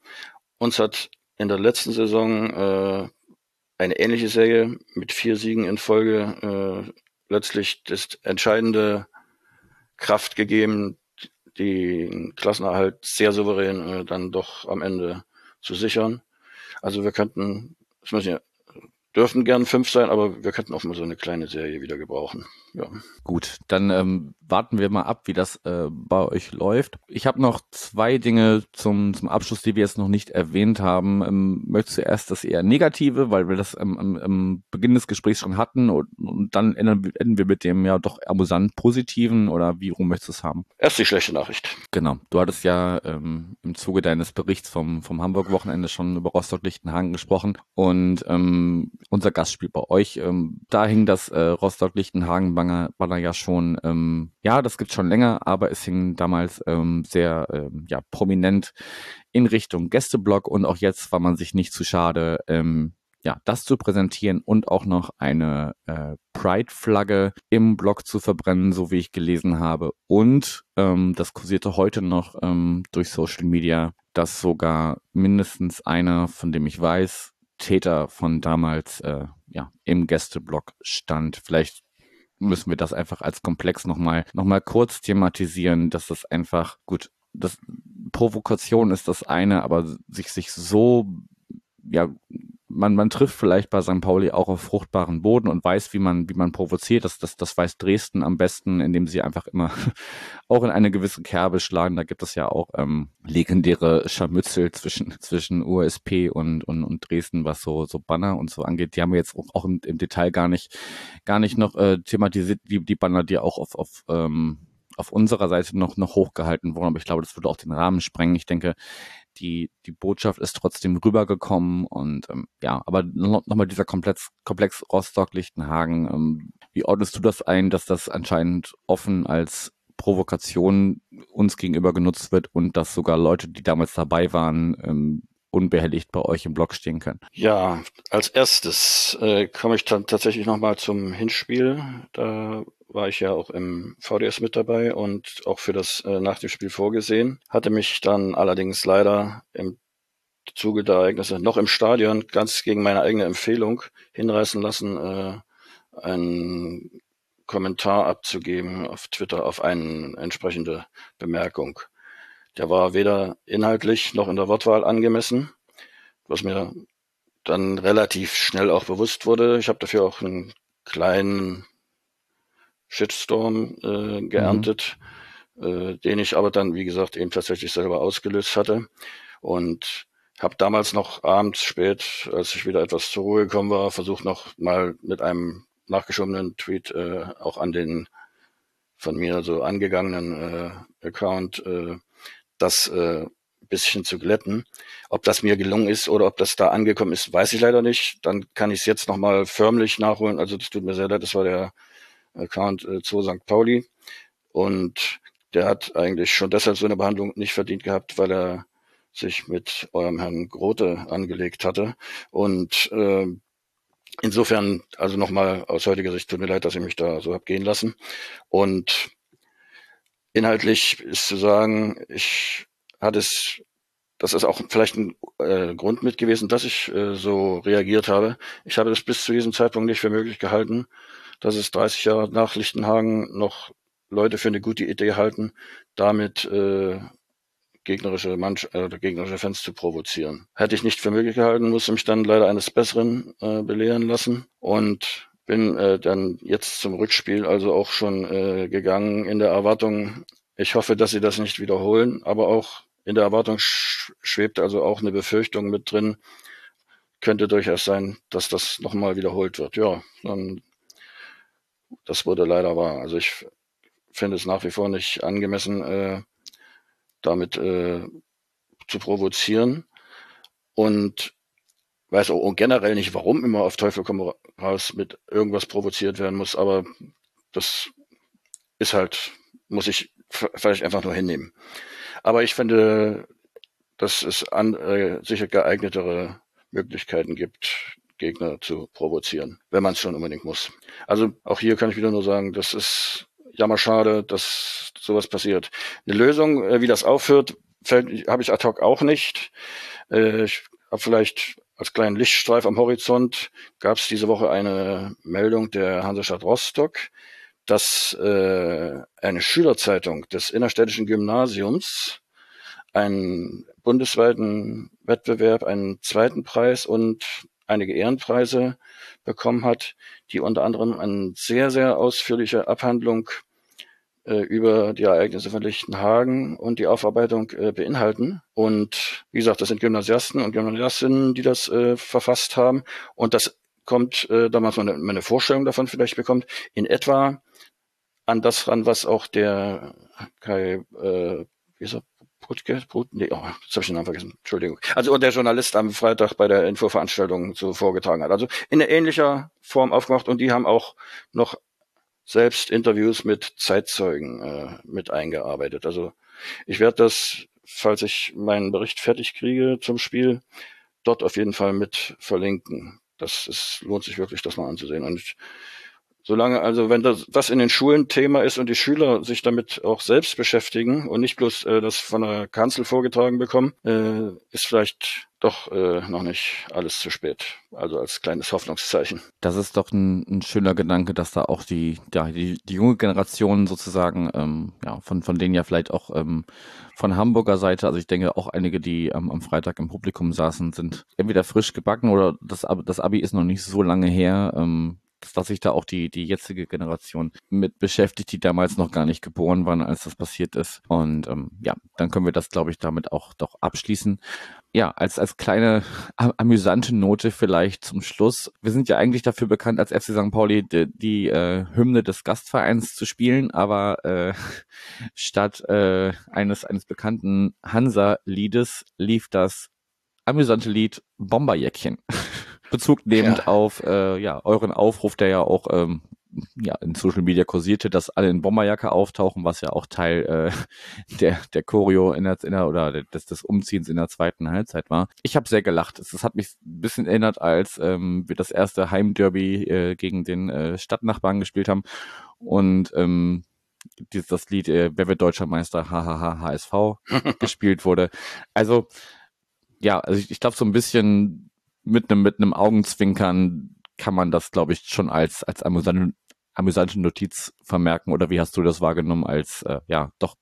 Uns hat in der letzten Saison äh, eine ähnliche Serie mit vier Siegen in Folge äh, letztlich das entscheidende Kraft gegeben, den Klassenerhalt sehr souverän äh, dann doch am Ende zu sichern. Also wir könnten, das müssen ja dürfen gern fünf sein, aber wir könnten auch mal so eine kleine Serie wieder gebrauchen. Ja. Gut, dann ähm, warten wir mal ab, wie das äh, bei euch läuft. Ich habe noch zwei Dinge zum, zum Abschluss, die wir jetzt noch nicht erwähnt haben. Ähm, möchtest du erst das eher Negative, weil wir das am, am, am Beginn des Gesprächs schon hatten und, und dann enden, enden wir mit dem ja doch amüsant Positiven oder wie rum möchtest du es haben? Erst die schlechte Nachricht. Genau. Du hattest ja ähm, im Zuge deines Berichts vom, vom Hamburg-Wochenende schon über Rostock-Lichtenhagen gesprochen und ähm, unser Gastspiel bei euch. Ähm, da hing das äh, Rostock-Lichtenhagen-Banner ja schon, ähm, ja, das gibt's schon länger, aber es hing damals ähm, sehr ähm, ja, prominent in Richtung Gästeblock und auch jetzt war man sich nicht zu schade, ähm, ja, das zu präsentieren und auch noch eine äh, Pride-Flagge im Blog zu verbrennen, so wie ich gelesen habe. Und ähm, das kursierte heute noch ähm, durch Social Media, dass sogar mindestens einer, von dem ich weiß, Täter von damals äh, ja, im Gästeblock stand. Vielleicht müssen wir das einfach als Komplex nochmal noch mal kurz thematisieren, dass das einfach, gut, das Provokation ist das eine, aber sich, sich so ja, man, man trifft vielleicht bei St. Pauli auch auf fruchtbaren Boden und weiß, wie man, wie man provoziert. Das, das, das weiß Dresden am besten, indem sie einfach immer auch in eine gewisse Kerbe schlagen. Da gibt es ja auch ähm, legendäre Scharmützel zwischen, zwischen USP und, und, und Dresden, was so, so Banner und so angeht. Die haben wir jetzt auch, auch im, im Detail gar nicht, gar nicht noch äh, thematisiert, die, die Banner, die auch auf, auf ähm, auf unserer Seite noch, noch hochgehalten worden, aber ich glaube, das würde auch den Rahmen sprengen. Ich denke, die, die Botschaft ist trotzdem rübergekommen und ähm, ja, aber nochmal noch dieser Komplex, Komplex Rostock-Lichtenhagen, ähm, wie ordnest du das ein, dass das anscheinend offen als Provokation uns gegenüber genutzt wird und dass sogar Leute, die damals dabei waren, ähm, unbehelligt bei euch im Blog stehen können? Ja, als erstes äh, komme ich dann tatsächlich nochmal zum Hinspiel. Da war ich ja auch im VDS mit dabei und auch für das äh, nach dem Spiel vorgesehen. Hatte mich dann allerdings leider im Zuge der Ereignisse noch im Stadion ganz gegen meine eigene Empfehlung hinreißen lassen, äh, einen Kommentar abzugeben auf Twitter auf eine entsprechende Bemerkung. Der war weder inhaltlich noch in der Wortwahl angemessen, was mir dann relativ schnell auch bewusst wurde. Ich habe dafür auch einen kleinen Shitstorm äh, geerntet, mhm. äh, den ich aber dann, wie gesagt, eben tatsächlich selber ausgelöst hatte. Und habe damals noch abends spät, als ich wieder etwas zur Ruhe gekommen war, versucht noch mal mit einem nachgeschobenen Tweet äh, auch an den von mir so angegangenen äh, Account äh, das äh, bisschen zu glätten. Ob das mir gelungen ist oder ob das da angekommen ist, weiß ich leider nicht. Dann kann ich es jetzt nochmal förmlich nachholen. Also das tut mir sehr leid, das war der Account äh, zu St. Pauli. Und der hat eigentlich schon deshalb so eine Behandlung nicht verdient gehabt, weil er sich mit eurem Herrn Grote angelegt hatte. Und äh, insofern, also nochmal aus heutiger Sicht, tut mir leid, dass ich mich da so hab gehen lassen. Und inhaltlich ist zu sagen, ich hatte es, das ist auch vielleicht ein äh, Grund mit gewesen, dass ich äh, so reagiert habe. Ich habe es bis zu diesem Zeitpunkt nicht für möglich gehalten, dass es 30 Jahre nach Lichtenhagen noch Leute für eine gute Idee halten, damit äh, gegnerische Manch äh, gegnerische Fans zu provozieren. Hätte ich nicht für möglich gehalten, musste mich dann leider eines Besseren äh, belehren lassen und bin äh, dann jetzt zum Rückspiel also auch schon äh, gegangen in der Erwartung, ich hoffe, dass sie das nicht wiederholen, aber auch in der Erwartung sch schwebt also auch eine Befürchtung mit drin, könnte durchaus sein, dass das nochmal wiederholt wird. Ja, dann das wurde leider wahr. Also ich finde es nach wie vor nicht angemessen, äh, damit äh, zu provozieren und weiß auch generell nicht, warum immer auf Teufel komm raus mit irgendwas provoziert werden muss, aber das ist halt, muss ich vielleicht einfach nur hinnehmen. Aber ich finde, dass es an, äh, sicher geeignetere Möglichkeiten gibt, Gegner zu provozieren, wenn man es schon unbedingt muss. Also auch hier kann ich wieder nur sagen, das ist jammerschade, dass sowas passiert. Eine Lösung, äh, wie das aufhört, habe ich ad hoc auch nicht. Äh, ich habe vielleicht als kleinen Lichtstreif am Horizont gab es diese Woche eine Meldung der Hansestadt Rostock, dass äh, eine Schülerzeitung des innerstädtischen Gymnasiums einen bundesweiten Wettbewerb, einen zweiten Preis und einige Ehrenpreise bekommen hat, die unter anderem eine sehr, sehr ausführliche Abhandlung über die Ereignisse von Lichtenhagen und die Aufarbeitung äh, beinhalten. Und wie gesagt, das sind Gymnasiasten und Gymnasiastinnen, die das äh, verfasst haben. Und das kommt, äh, damals man eine, Vorstellung davon vielleicht bekommt, in etwa an das ran, was auch der Kai, äh, wie ist er, Putke, Put, nee, oh, jetzt habe ich den Namen vergessen, Entschuldigung. Also der Journalist am Freitag bei der Infoveranstaltung so vorgetragen hat. Also in ähnlicher Form aufgemacht und die haben auch noch selbst Interviews mit Zeitzeugen äh, mit eingearbeitet. Also ich werde das, falls ich meinen Bericht fertig kriege zum Spiel, dort auf jeden Fall mit verlinken. Das ist, lohnt sich wirklich, das mal anzusehen. Und Solange also, wenn das, das in den Schulen Thema ist und die Schüler sich damit auch selbst beschäftigen und nicht bloß äh, das von der Kanzel vorgetragen bekommen, äh, ist vielleicht doch äh, noch nicht alles zu spät. Also als kleines Hoffnungszeichen. Das ist doch ein, ein schöner Gedanke, dass da auch die, ja, die, die junge Generation sozusagen, ähm, ja, von, von denen ja vielleicht auch ähm, von Hamburger Seite, also ich denke auch einige, die ähm, am Freitag im Publikum saßen, sind entweder frisch gebacken oder das, das Abi ist noch nicht so lange her. Ähm, dass sich da auch die, die jetzige Generation mit beschäftigt, die damals noch gar nicht geboren waren, als das passiert ist. Und ähm, ja, dann können wir das, glaube ich, damit auch doch abschließen. Ja, als, als kleine amüsante Note vielleicht zum Schluss. Wir sind ja eigentlich dafür bekannt, als FC St. Pauli die, die äh, Hymne des Gastvereins zu spielen, aber äh, statt äh, eines, eines bekannten Hansa-Liedes lief das amüsante Lied Bomberjäckchen. Bezug nehmend ja. auf äh, ja, euren Aufruf, der ja auch ähm, ja, in Social Media kursierte, dass alle in Bomberjacke auftauchen, was ja auch Teil äh, der, der Choreo in der, in der, oder des, des Umziehens in der zweiten Halbzeit war. Ich habe sehr gelacht. Es, es hat mich ein bisschen erinnert, als ähm, wir das erste Heimderby äh, gegen den äh, Stadtnachbarn gespielt haben und ähm, dieses, das Lied äh, Wer wird Deutscher Meister? HHH HSV gespielt wurde. Also ja, also ich, ich glaube so ein bisschen mit einem mit einem Augenzwinkern kann man das, glaube ich, schon als als amüsante, amüsante Notiz vermerken. Oder wie hast du das wahrgenommen als äh, ja doch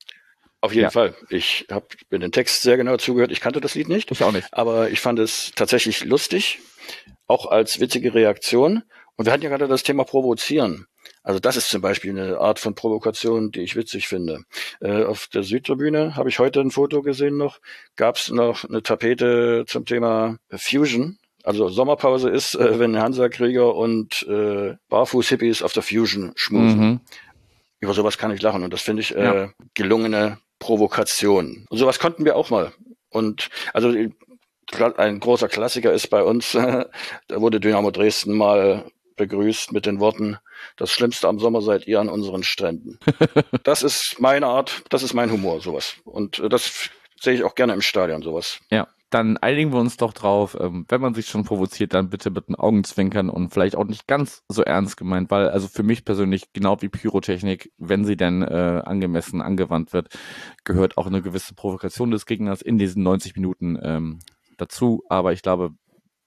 auf jeden ja. Fall. Ich habe mir den Text sehr genau zugehört. Ich kannte das Lied nicht. Ich auch nicht. Aber ich fand es tatsächlich lustig, auch als witzige Reaktion. Und wir hatten ja gerade das Thema Provozieren. Also das ist zum Beispiel eine Art von Provokation, die ich witzig finde. Äh, auf der Südtribüne habe ich heute ein Foto gesehen noch, gab es noch eine Tapete zum Thema Fusion. Also Sommerpause ist, äh, wenn Hansa-Krieger und äh, Barfuß-Hippies auf der Fusion schmusen. Mhm. Über sowas kann ich lachen und das finde ich äh, ja. gelungene Provokation. Und sowas konnten wir auch mal. Und also ein großer Klassiker ist bei uns, da wurde Dynamo Dresden mal begrüßt mit den Worten, das Schlimmste am Sommer seid ihr an unseren Stränden. das ist meine Art, das ist mein Humor, sowas. Und äh, das sehe ich auch gerne im Stadion, sowas. Ja dann einigen wir uns doch drauf, ähm, wenn man sich schon provoziert, dann bitte mit den Augenzwinkern und vielleicht auch nicht ganz so ernst gemeint, weil also für mich persönlich, genau wie Pyrotechnik, wenn sie denn äh, angemessen angewandt wird, gehört auch eine gewisse Provokation des Gegners in diesen 90 Minuten ähm, dazu. Aber ich glaube,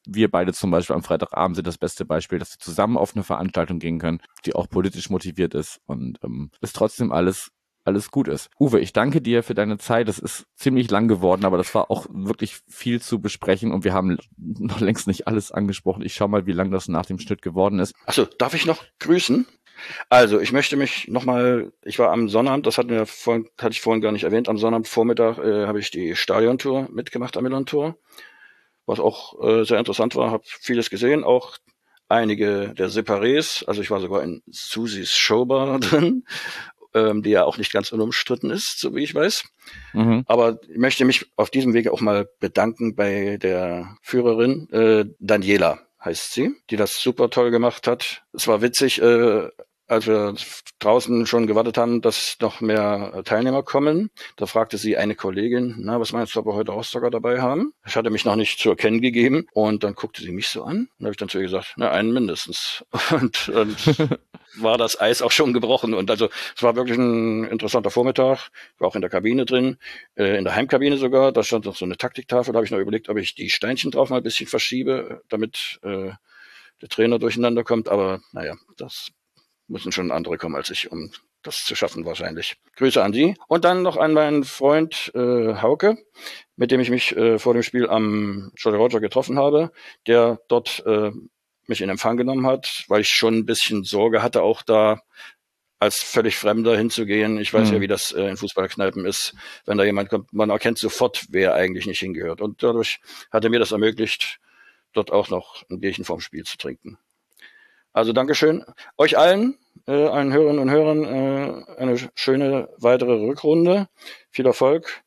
wir beide zum Beispiel am Freitagabend sind das beste Beispiel, dass wir zusammen auf eine Veranstaltung gehen können, die auch politisch motiviert ist und ähm, ist trotzdem alles alles gut ist. Uwe, ich danke dir für deine Zeit. Das ist ziemlich lang geworden, aber das war auch wirklich viel zu besprechen und wir haben noch längst nicht alles angesprochen. Ich schau mal, wie lang das nach dem Schnitt geworden ist. Achso, darf ich noch grüßen? Also, ich möchte mich nochmal, ich war am Sonnabend, das hatten wir vorhin, hatte ich vorhin gar nicht erwähnt, am Sonnabendvormittag äh, habe ich die Stadiontour mitgemacht am Milan-Tour, was auch äh, sehr interessant war, habe vieles gesehen, auch einige der Separés, also ich war sogar in Susis Showbar drin ähm, die ja auch nicht ganz unumstritten ist, so wie ich weiß. Mhm. Aber ich möchte mich auf diesem Wege auch mal bedanken bei der Führerin, äh, Daniela heißt sie, die das super toll gemacht hat. Es war witzig, äh, als wir draußen schon gewartet haben, dass noch mehr Teilnehmer kommen, da fragte sie eine Kollegin, na, was meinst du, ob wir heute Rostocker dabei haben? Ich hatte mich noch nicht zu erkennen gegeben. Und dann guckte sie mich so an. Und habe ich dann zu ihr gesagt, na, einen mindestens. Und, und war das Eis auch schon gebrochen. Und also es war wirklich ein interessanter Vormittag. Ich war auch in der Kabine drin, äh, in der Heimkabine sogar, da stand noch so eine Taktiktafel, da habe ich noch überlegt, ob ich die Steinchen drauf mal ein bisschen verschiebe, damit äh, der Trainer durcheinander kommt, aber naja, das müssen schon andere kommen als ich, um das zu schaffen wahrscheinlich. Grüße an Sie. Und dann noch an meinen Freund äh, Hauke, mit dem ich mich äh, vor dem Spiel am Jolly Roger getroffen habe, der dort äh, mich in Empfang genommen hat, weil ich schon ein bisschen Sorge hatte, auch da als völlig Fremder hinzugehen. Ich weiß mhm. ja, wie das äh, in Fußballkneipen ist. Wenn da jemand kommt, man erkennt sofort, wer eigentlich nicht hingehört. Und dadurch hat er mir das ermöglicht, dort auch noch ein Bierchen vorm Spiel zu trinken. Also Dankeschön. Euch allen, äh, allen Hörerinnen und Hörern, äh, eine schöne weitere Rückrunde. Viel Erfolg.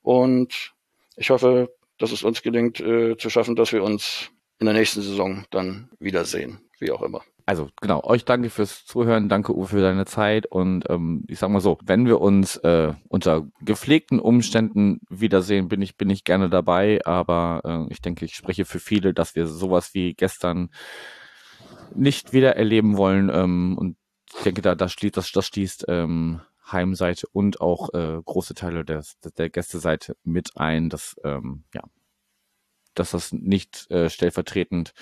Und ich hoffe, dass es uns gelingt, äh, zu schaffen, dass wir uns in der nächsten Saison dann wiedersehen. Wie auch immer. Also genau, euch danke fürs Zuhören, danke Uwe für deine Zeit und ähm, ich sag mal so, wenn wir uns äh, unter gepflegten Umständen wiedersehen, bin ich bin ich gerne dabei, aber äh, ich denke, ich spreche für viele, dass wir sowas wie gestern nicht wieder erleben wollen. Ähm, und ich denke, da, das schließt, das, das schließt ähm, Heimseite und auch äh, große Teile der, der Gästeseite mit ein, dass ähm, ja, dass das nicht äh, stellvertretend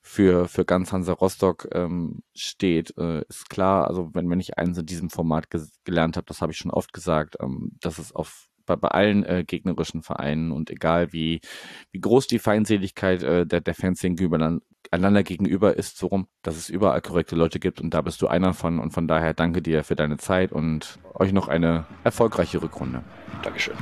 für, für ganz Hansa Rostock ähm, steht, äh, ist klar. Also wenn, wenn ich eins in diesem Format gelernt habe, das habe ich schon oft gesagt, ähm, dass es auf bei, bei allen äh, gegnerischen Vereinen und egal wie, wie groß die Feindseligkeit äh, der, der Fans gegenüber, einander gegenüber ist, so rum, dass es überall korrekte Leute gibt und da bist du einer von und von daher danke dir für deine Zeit und euch noch eine erfolgreiche Rückrunde. Dankeschön.